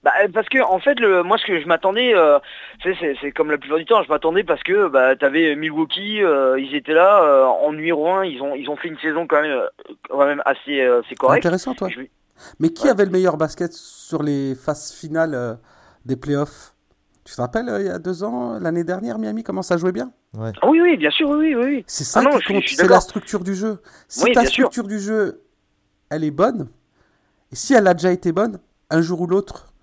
Bah, parce que en fait, le, moi ce que je m'attendais, euh, c'est comme la plupart du temps, je m'attendais parce que bah, tu avais Milwaukee, euh, ils étaient là euh, en numéro 1, ils ont, ils ont fait une saison quand même, quand même assez, assez correcte. Intéressant toi. Mais qui avait le meilleur basket sur les phases finales des playoffs? Tu te rappelles, il y a deux ans, l'année dernière, Miami commence à jouer bien? Ah Oui, oui, bien sûr, oui, oui. C'est ça ah qui compte, c'est la structure du jeu. Si ta structure du jeu, elle est bonne, et si elle a déjà été bonne, un jour ou l'autre,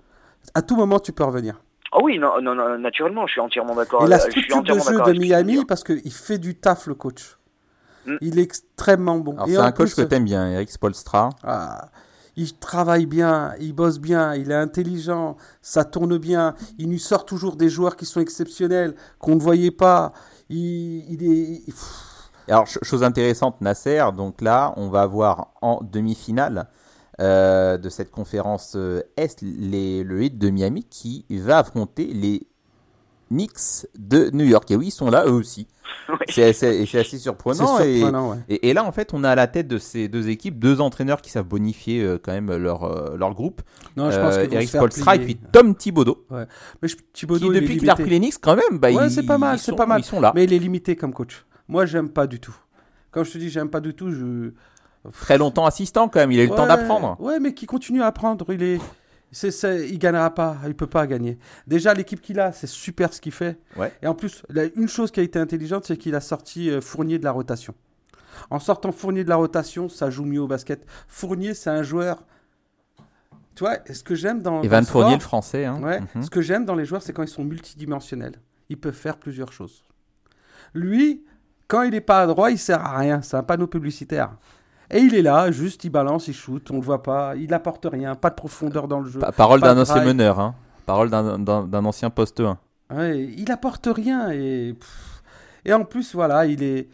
à tout moment, tu peux revenir. Ah oui, non, non, naturellement, je suis entièrement d'accord. Et la structure de jeu de Miami, parce qu'il fait du taf, le coach. Mm. Il est extrêmement bon. C'est un coach que t'aimes bien, Eric Spolstra. Ah, il travaille bien, il bosse bien, il est intelligent, ça tourne bien. Il nous sort toujours des joueurs qui sont exceptionnels, qu'on ne voyait pas. Il, il est. Alors, chose intéressante, Nasser, donc là, on va avoir en demi-finale euh, de cette conférence euh, Est, les, le hit de Miami, qui va affronter les Knicks de New York. Et oui, ils sont là eux aussi. (laughs) C'est assez, surprenant. et, là, en fait, on a à la tête de ces deux équipes deux entraîneurs qui savent bonifier euh, quand même leur, leur groupe. Non, je pense Eric Spolstra et puis Tom Thibodeau. Mais Thibodeau qui, depuis qu'il a repris les Knicks, quand même, bah, c'est pas mal, c'est pas mal. Ils sont là. Mais il est limité comme coach. Moi, j'aime pas du tout. Quand je te dis j'aime pas du tout, je Très longtemps assistant quand même, il a eu le temps d'apprendre. Ouais, mais qui continue à apprendre. Il est, c'est, c'est, il gagnera pas, il peut pas gagner. Déjà, l'équipe qu'il a, c'est super ce qu'il fait. Ouais. Et en plus, une chose qui a été intelligente, c'est qu'il a sorti euh, Fournier de la rotation. En sortant Fournier de la rotation, ça joue mieux au basket. Fournier, c'est un joueur. Tu vois, ce que j'aime dans. Evan dans Fournier, le français. Hein. Ouais, Mhm. ce que j'aime dans les joueurs, c'est quand ils sont multidimensionnels. Ils peuvent faire plusieurs choses. Lui, quand il n'est pas à droit, il sert à rien. C'est un panneau publicitaire. Et il est là, juste, il balance, il shoot, on le voit pas, il apporte rien, pas de profondeur dans le jeu. Pa- Parole d'un ancien meneur. Hein. Parole d'un- ancien poste 1. Ouais, il apporte rien et et en plus voilà, il est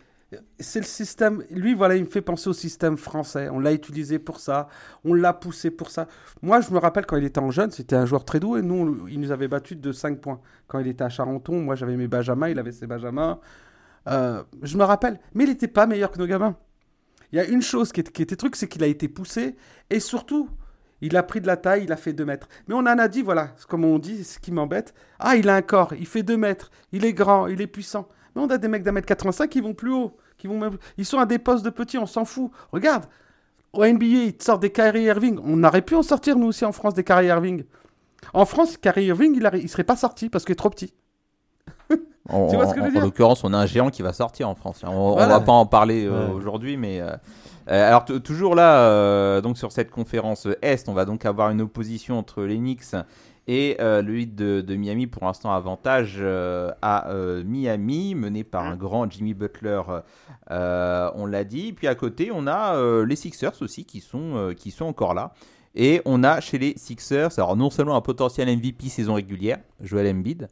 c'est le système lui voilà, il me fait penser au système français. On l'a utilisé pour ça, on l'a poussé pour ça. Moi, je me rappelle quand il était en jeune, c'était un joueur très doux et nous on- il nous avait battu de 5 points quand il était à Charenton. Moi, j'avais mes Benjamins, il avait ses Benjamins. Euh, je me rappelle, mais il n'était pas meilleur que nos gamins. Il y a une chose qui, était truc, c'est qu'il a été poussé et surtout, il a pris de la taille, il a fait 2 mètres. Mais on en a dit, voilà, comme on dit, ce qui m'embête. Ah, il a un corps, il fait 2 mètres, il est grand, il est puissant. Mais on a des mecs d'un mètre 85 qui vont plus haut, qui vont même... Ils sont à des postes de petits, on s'en fout. Regarde, au NBA, ils te sortent des Kyrie Irving. On aurait pu en sortir, nous aussi, en France, des Kyrie Irving. En France, Kyrie Irving, il, il serait pas sorti parce qu'il est trop petit. En, (laughs) Tu vois ce que je veux en- dire en l'occurrence, on a un géant qui va sortir en France. On, on Voilà. va pas en parler euh, Ouais. aujourd'hui, mais euh, euh, alors toujours là, donc sur cette conférence Est, on va donc avoir une opposition entre les Knicks et euh, le Heat de, de Miami. Pour l'instant, avantage euh, à euh, Miami, mené par un grand Jimmy Butler. on l'a dit. Puis à côté, on a les Sixers aussi qui sont qui sont encore là. Et on a chez les Sixers, alors non seulement un potentiel MVP saison régulière, Joel Embiid,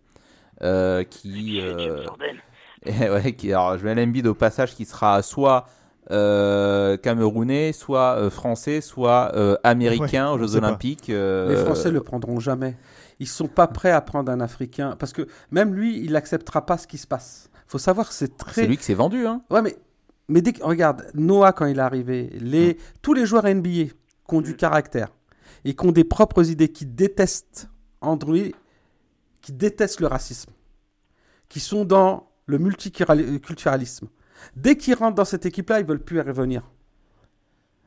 euh, qui, euh, (laughs) et ouais, qui, alors Joel Embiid au passage qui sera soit euh, camerounais, soit euh, français, soit euh, américain Ouais, aux Jeux. Olympiques. euh, Les Français le prendront jamais. Ils sont pas prêts à prendre un Africain parce que même lui, il n'acceptera pas ce qui se passe. Faut savoir que c'est très. C'est lui qui s'est vendu, hein. Ouais, mais mais dès que regarde Noah quand il est arrivé, les tous les joueurs NBA qui ont du caractère et qui ont des propres idées, qui détestent Andrew, qui détestent le racisme, qui sont dans le multiculturalisme. Dès qu'ils rentrent dans cette équipe-là, ils veulent plus y revenir.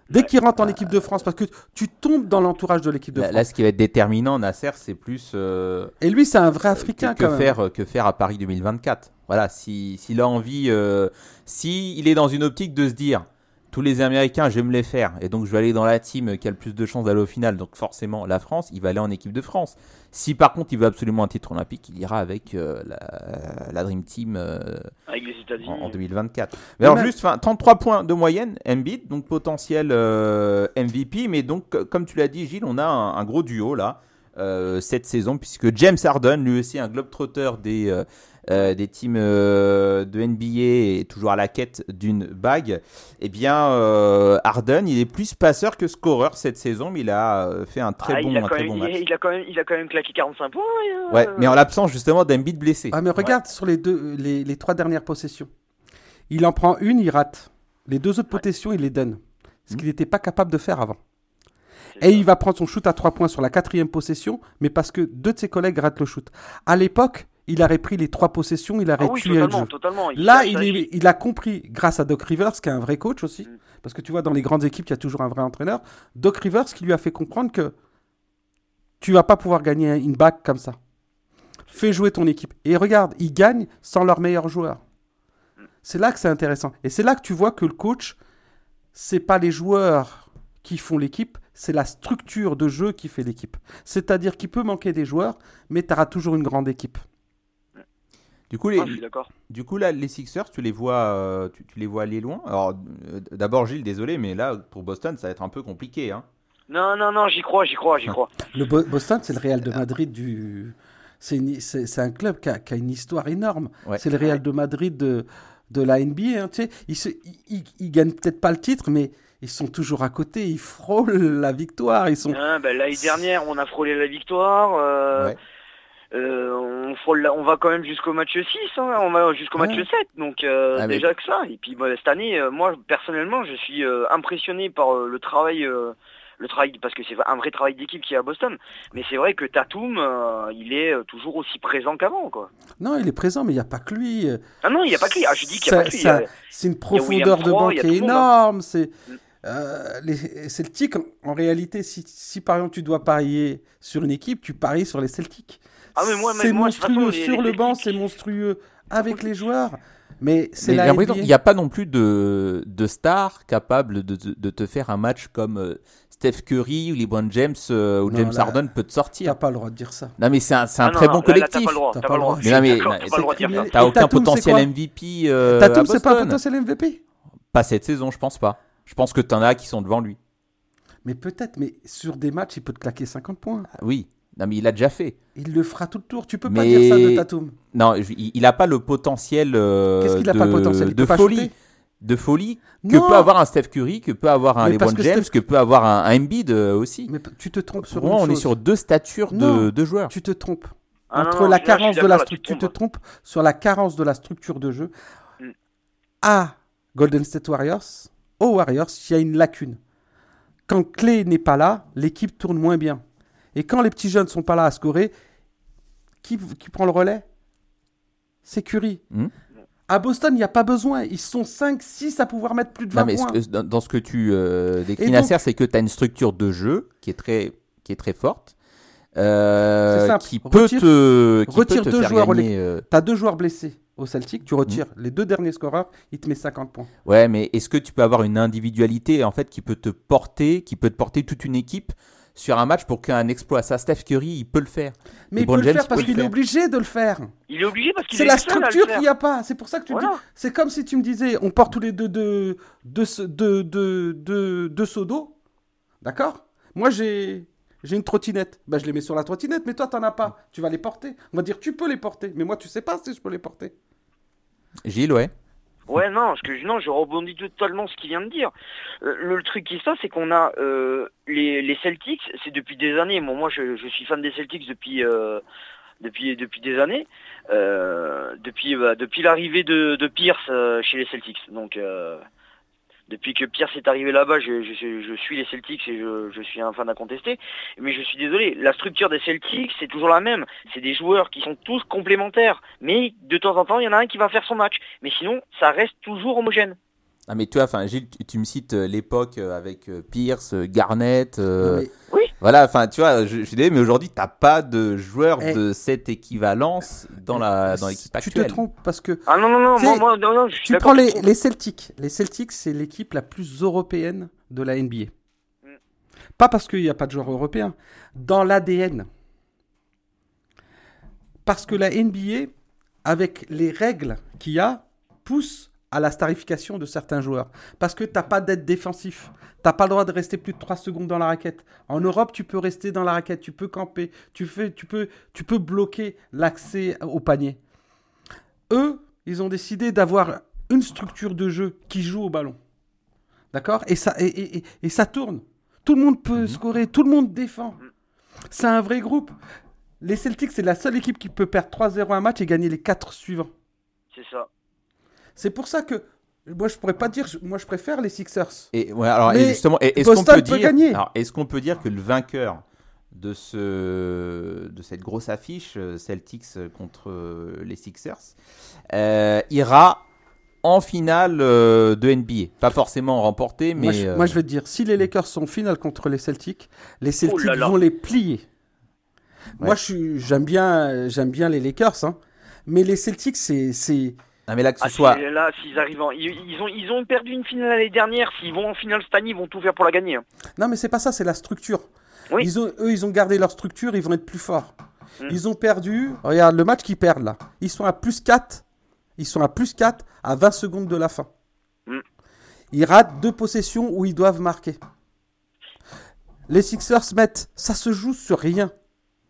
Dès qu'ils rentrent en équipe de France, parce que tu tombes dans l'entourage de l'équipe de Là, France. là, ce qui va être déterminant, Nasser, c'est plus euh, Et lui, c'est un vrai Africain que, que quand même. faire, que faire à Paris 2024. Voilà, si s'il a envie, euh, si il est dans une optique de se dire, tous les Américains, je vais me les faire, et donc je vais aller dans la team qui a le plus de chances d'aller au final, donc forcément la France, il va aller en équipe de France. Si par contre il veut absolument un titre olympique, il ira avec euh, la, la Dream Team euh, Avec les États-Unis. en, en 2024. Mais Mais alors même- juste, 'fin, 33 points de moyenne, Embiid, donc potentiel euh, MVP, mais donc co- comme tu l'as dit Gilles, on a un, un gros duo là euh, cette saison puisque James Harden, lui aussi un globetrotter des euh, des teams euh, de NBA et toujours à la quête d'une bague, eh bien euh, Harden, il est plus passeur que scoreur cette saison, mais il a fait un très Ah, bon il, a un quand très même, bon il, match. il a quand même, il a quand même claqué 45 points. euh, Ouais, mais en l'absence justement d'Embiid blessé. Ah, mais regarde sur les, deux, les, les trois dernières possessions. Il en prend une, il rate. Les deux autres possessions, il les donne. Ce qu'il n'était pas capable de faire avant. Et il va prendre son shoot à trois points sur la quatrième possession, mais parce que deux de ses collègues ratent le shoot. À l'époque, il aurait pris les trois possessions, il Ah aurait oui, tué le jeu. totalement. Il Là, a- il, est- il a compris, grâce à Doc Rivers, qui est un vrai coach aussi, Mm. parce que tu vois, dans les grandes équipes, il y a toujours un vrai entraîneur. Doc Rivers qui lui a fait comprendre que tu vas pas pouvoir gagner une bague comme ça. Fais jouer ton équipe. Et regarde, ils gagnent sans leur meilleur joueur. C'est là que c'est intéressant. Et c'est là que tu vois que le coach, c'est pas les joueurs qui font l'équipe, c'est la structure de jeu qui fait l'équipe. C'est-à-dire qu'il peut manquer des joueurs, mais tu auras toujours une grande équipe. Du coup, les, Ah, je suis d'accord. Du coup, là, les Sixers, tu les vois, euh, tu, tu les vois aller loin? Alors, euh, d'abord, Gilles, désolé, mais là, pour Boston, ça va être un peu compliqué. Hein. Non, non, non, j'y crois, j'y crois, j'y crois. (laughs) Le Bo- Boston, c'est le Real de Madrid du. C'est un club qui a, qui a une histoire énorme. Ouais. C'est le Real de Madrid de, de la NBA. hein, tu sais. Ils, se- ils, gagnent peut-être pas le titre, mais ils sont toujours à côté. Ils frôlent la victoire. Ils sont. Hein, ben, L'année dernière, on a frôlé la victoire. euh, Ouais. Euh, on, frôle la- on va quand même jusqu'au match 6, hein, on va jusqu'au match Ouais. 7, donc euh, Ah, déjà que ça. Et puis bah, cette année, euh, moi personnellement, je suis impressionné par le travail, le travail parce que c'est un vrai travail d'équipe qui est à Boston. Mais c'est vrai que Tatum, euh, il est toujours aussi présent qu'avant, quoi. Non, il est présent, mais il n'y a pas que lui. Ah non, il n'y a pas que lui. Ah, je dis qu'il n'y a pas que lui. C'est une profondeur de a qui est hein. énorme. C'est. Mm. euh, les Celtics, en, réalité, si, si, par exemple tu dois parier sur une équipe, tu paries sur les Celtics. Ah, mais moi, c'est monstrueux façon, sur les, le banc, c'est monstrueux avec les joueurs. Mais c'est la Il n'y a pas non plus de, de stars capables de, de, de, te faire un match comme euh, Steph Curry ou LeBron James euh, ou Non, James là, Harden peut te sortir. T'as pas le droit de dire ça. Non mais c'est un, c'est un Ah non, très non, bon là, collectif. T'as pas le droit. T'as T'as pas pas le droit. le Mais t'as aucun potentiel MVP. Euh, Tatum, c'est pas un potentiel MVP Pas cette saison, je pense pas. Je pense que t'en as qui sont devant lui. Mais peut-être, mais sur des matchs, il peut te claquer 50 points. Ah oui. Non mais il l'a déjà fait. Il le fera tout le tour. Tu peux pas dire ça de Tatum. Non, il, il a pas le potentiel euh, Qu'est-ce qu'il a de, pas le potentiel? Il de peut pas folie, de folie que Non. peut avoir un Steph Curry, que peut avoir un Mais LeBron que James, Steph- que peut avoir un, un Embiid euh, aussi. Mais tu te trompes sur moi, une on est sur deux statures de, Non. de joueurs. Tu te trompes. Ah, Entre non, la carence de la là, tu te structure, tu te trompes. trompes sur la carence de la structure de jeu. Mm. À Golden State Warriors, aux Warriors, il y a une lacune. Quand Clay n'est pas là, l'équipe tourne moins bien. Et quand les petits jeunes sont pas là à scorer, qui, qui prend le relais? C'est Curry. Mm. À Boston, il n'y a pas besoin. Ils sont 5, 6 à pouvoir mettre plus de 20 Non, mais ce points. que- dans, ce que tu euh, décris, Nasser, c'est que tu as une structure de jeu qui est très, qui est très forte. euh, C'est simple. qui peut Retire- te, qui retire peut te deux faire joueurs euh, Tu as deux joueurs blessés au Celtic, tu retires Mm. les deux derniers scoreurs, il te met 50 points. Ouais, mais est-ce que tu peux avoir une individualité en fait qui peut te porter, qui peut te porter toute une équipe sur un match pour qu'un exploit Ça, Steph Curry, il peut le faire. Mais LeBron il peut le faire parce qu'il est obligé de le faire. Il est obligé parce qu'il C'est est la à le structure qu'il n'y a pas. C'est pour ça que tu Voilà. dis. C'est comme si tu me disais, on porte tous les deux deux, deux, deux, deux, deux, deux, deux seaux d'eau. D'accord? Moi, j'ai. J'ai une trottinette. Ben, je les mets sur la trottinette, mais toi, t'en as pas. Tu vas les porter. On va dire, tu peux les porter. Mais moi, tu sais pas si je peux les porter. Gilles, ouais. Ouais, non, parce que non, je rebondis totalement ce qu'il vient de dire. Euh, le, truc qui se passe, c'est qu'on a euh, les, les Celtics, c'est depuis des années. Moi, je, suis fan des Celtics depuis euh, depuis depuis des années, depuis bah, depuis l'arrivée de, de Pierce chez les Celtics. Donc depuis que Pierce est arrivé là-bas, je, suis les Celtics et je, je suis un fan à contester. Mais je suis désolé, la structure des Celtics, c'est toujours la même. C'est des joueurs qui sont tous complémentaires. Mais de temps en temps, il y en a un qui va faire son match. Mais sinon, ça reste toujours homogène. Ah mais toi, enfin Gilles, tu, tu me cites euh, l'époque euh, avec euh, Pierce, Garnett, euh, mais- Oui. voilà, enfin tu vois, je, je suis désolé, mais aujourd'hui t'as pas de joueur Eh. de cette équivalence dans la dans l'équipe Tu te actuelle. trompes parce que Ah non, non, non, Tu moi, moi, non, non, je suis tu prends les, les Celtics. Les Celtics, c'est l'équipe la plus européenne de la NBA. Mm. Pas parce qu'il n'y a pas de joueurs européens. Dans l'ADN. Parce que la NBA, avec les règles qu'il y a, pousse à la starification de certains joueurs. Parce que tu n'as pas d'aide défensif. Tu n'as pas le droit de rester plus de 3 secondes dans la raquette. En Europe, tu peux rester dans la raquette, tu peux camper, tu, fais, tu, peux, tu peux bloquer l'accès au panier. Eux, ils ont décidé d'avoir une structure de jeu qui joue au ballon. D'accord? Et ça, et, et- et- et ça tourne. Tout le monde peut scorer, tout le monde défend. C'est un vrai groupe. Les Celtics, c'est la seule équipe qui peut perdre 3-0 un match et gagner les 4 suivants. C'est ça. C'est pour ça que moi, je pourrais pas dire, je- moi, je préfère les Sixers. Et ouais, alors Mais et justement, est-ce qu'on peut peut dire, gagner. alors, est-ce qu'on peut dire que le vainqueur de ce de cette grosse affiche euh, Celtics contre euh, les Sixers euh, ira en finale euh, de NBA, pas forcément remporté, mais moi, je, euh, moi, je vais te dire, si les Lakers sont en finale contre les Celtics, les Celtics là là. vont les plier. Ouais. Moi, j'aime bien, j'aime bien les Lakers, hein. mais les Celtics, c'est, c'est, non, mais là que ce Ah, soit si- là, s'ils arrivent en... ils, ils ont, ils ont perdu une finale l'année dernière. S'ils vont en finale cette année, ils vont tout faire pour la gagner. hein. Non, mais c'est pas ça, c'est la structure. Oui. Ils ont, eux, ils ont gardé leur structure, ils vont être plus forts. Mm. Ils ont perdu, regarde le match qu'ils perdent là. Ils sont à plus 4, ils sont à plus 4 à 20 secondes de la fin. Mm. Ils ratent deux possessions où ils doivent marquer. Les Sixers mettent, ça se joue sur rien.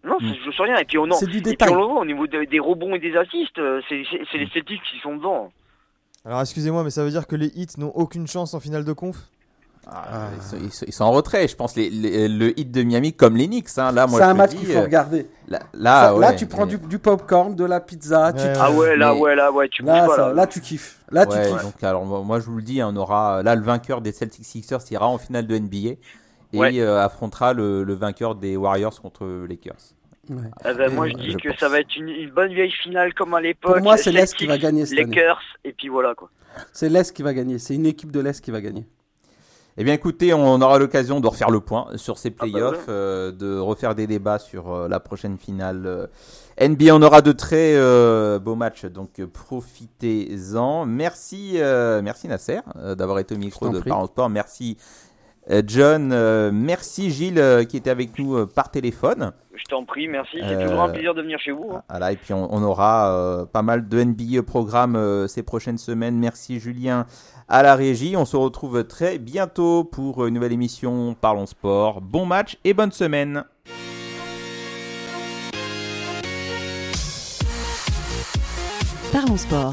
Non, Mm. je sais rien. Et puis on, en- C'est du et puis on le voit au niveau de- des rebonds et des assists. euh, C'est les Celtics qui sont devant. Alors excusez-moi, mais ça veut dire que les hits n'ont aucune chance en finale de conf? Ah, ils, sont, ils sont- ils sont en retrait, je pense. Les, les- le hit de Miami, comme les Knicks, hein, là, moi C'est un match qu'il faut euh, regarder. Là, Ça- là, tu prends mais- du, du popcorn, de la pizza, tu Ouais, kiffes. Ah ouais, là, mais- ouais, là, ouais, tu Là, ça- là. là, tu kiffes. Là, tu kiffes. donc alors moi, moi, je vous le dis, on aura là le vainqueur des Celtics Sixers ira en finale de NBA et Ouais. euh, affrontera le, le vainqueur des Warriors contre les Lakers. Ouais. Ah ben, moi, je dis je que pense. ça va être une, une bonne vieille finale comme à l'époque. Pour moi, c'est l'Est qui va gagner cette année. Lakers, et puis voilà, quoi. C'est l'Est qui va gagner. C'est une équipe de l'Est qui va gagner. Eh bien écoutez, on aura l'occasion de refaire le point sur ces Ah bah playoffs, euh, de refaire des débats sur euh, la prochaine finale euh, NBA. On aura de très euh, beaux matchs, donc euh, profitez-en. Merci, euh, merci Nasser euh, d'avoir été au micro de. Parents Sport. Merci euh, John, euh, merci Gilles euh, qui était avec nous euh, par téléphone. Je t'en prie, merci. C'est Euh, toujours un plaisir de venir chez vous. hein. Voilà, et puis on, on aura euh, pas mal de NBA programmes euh, ces prochaines semaines. Merci Julien à la régie. On se retrouve très bientôt pour une nouvelle émission Parlons Sport. Bon match et bonne semaine. Parlons sport.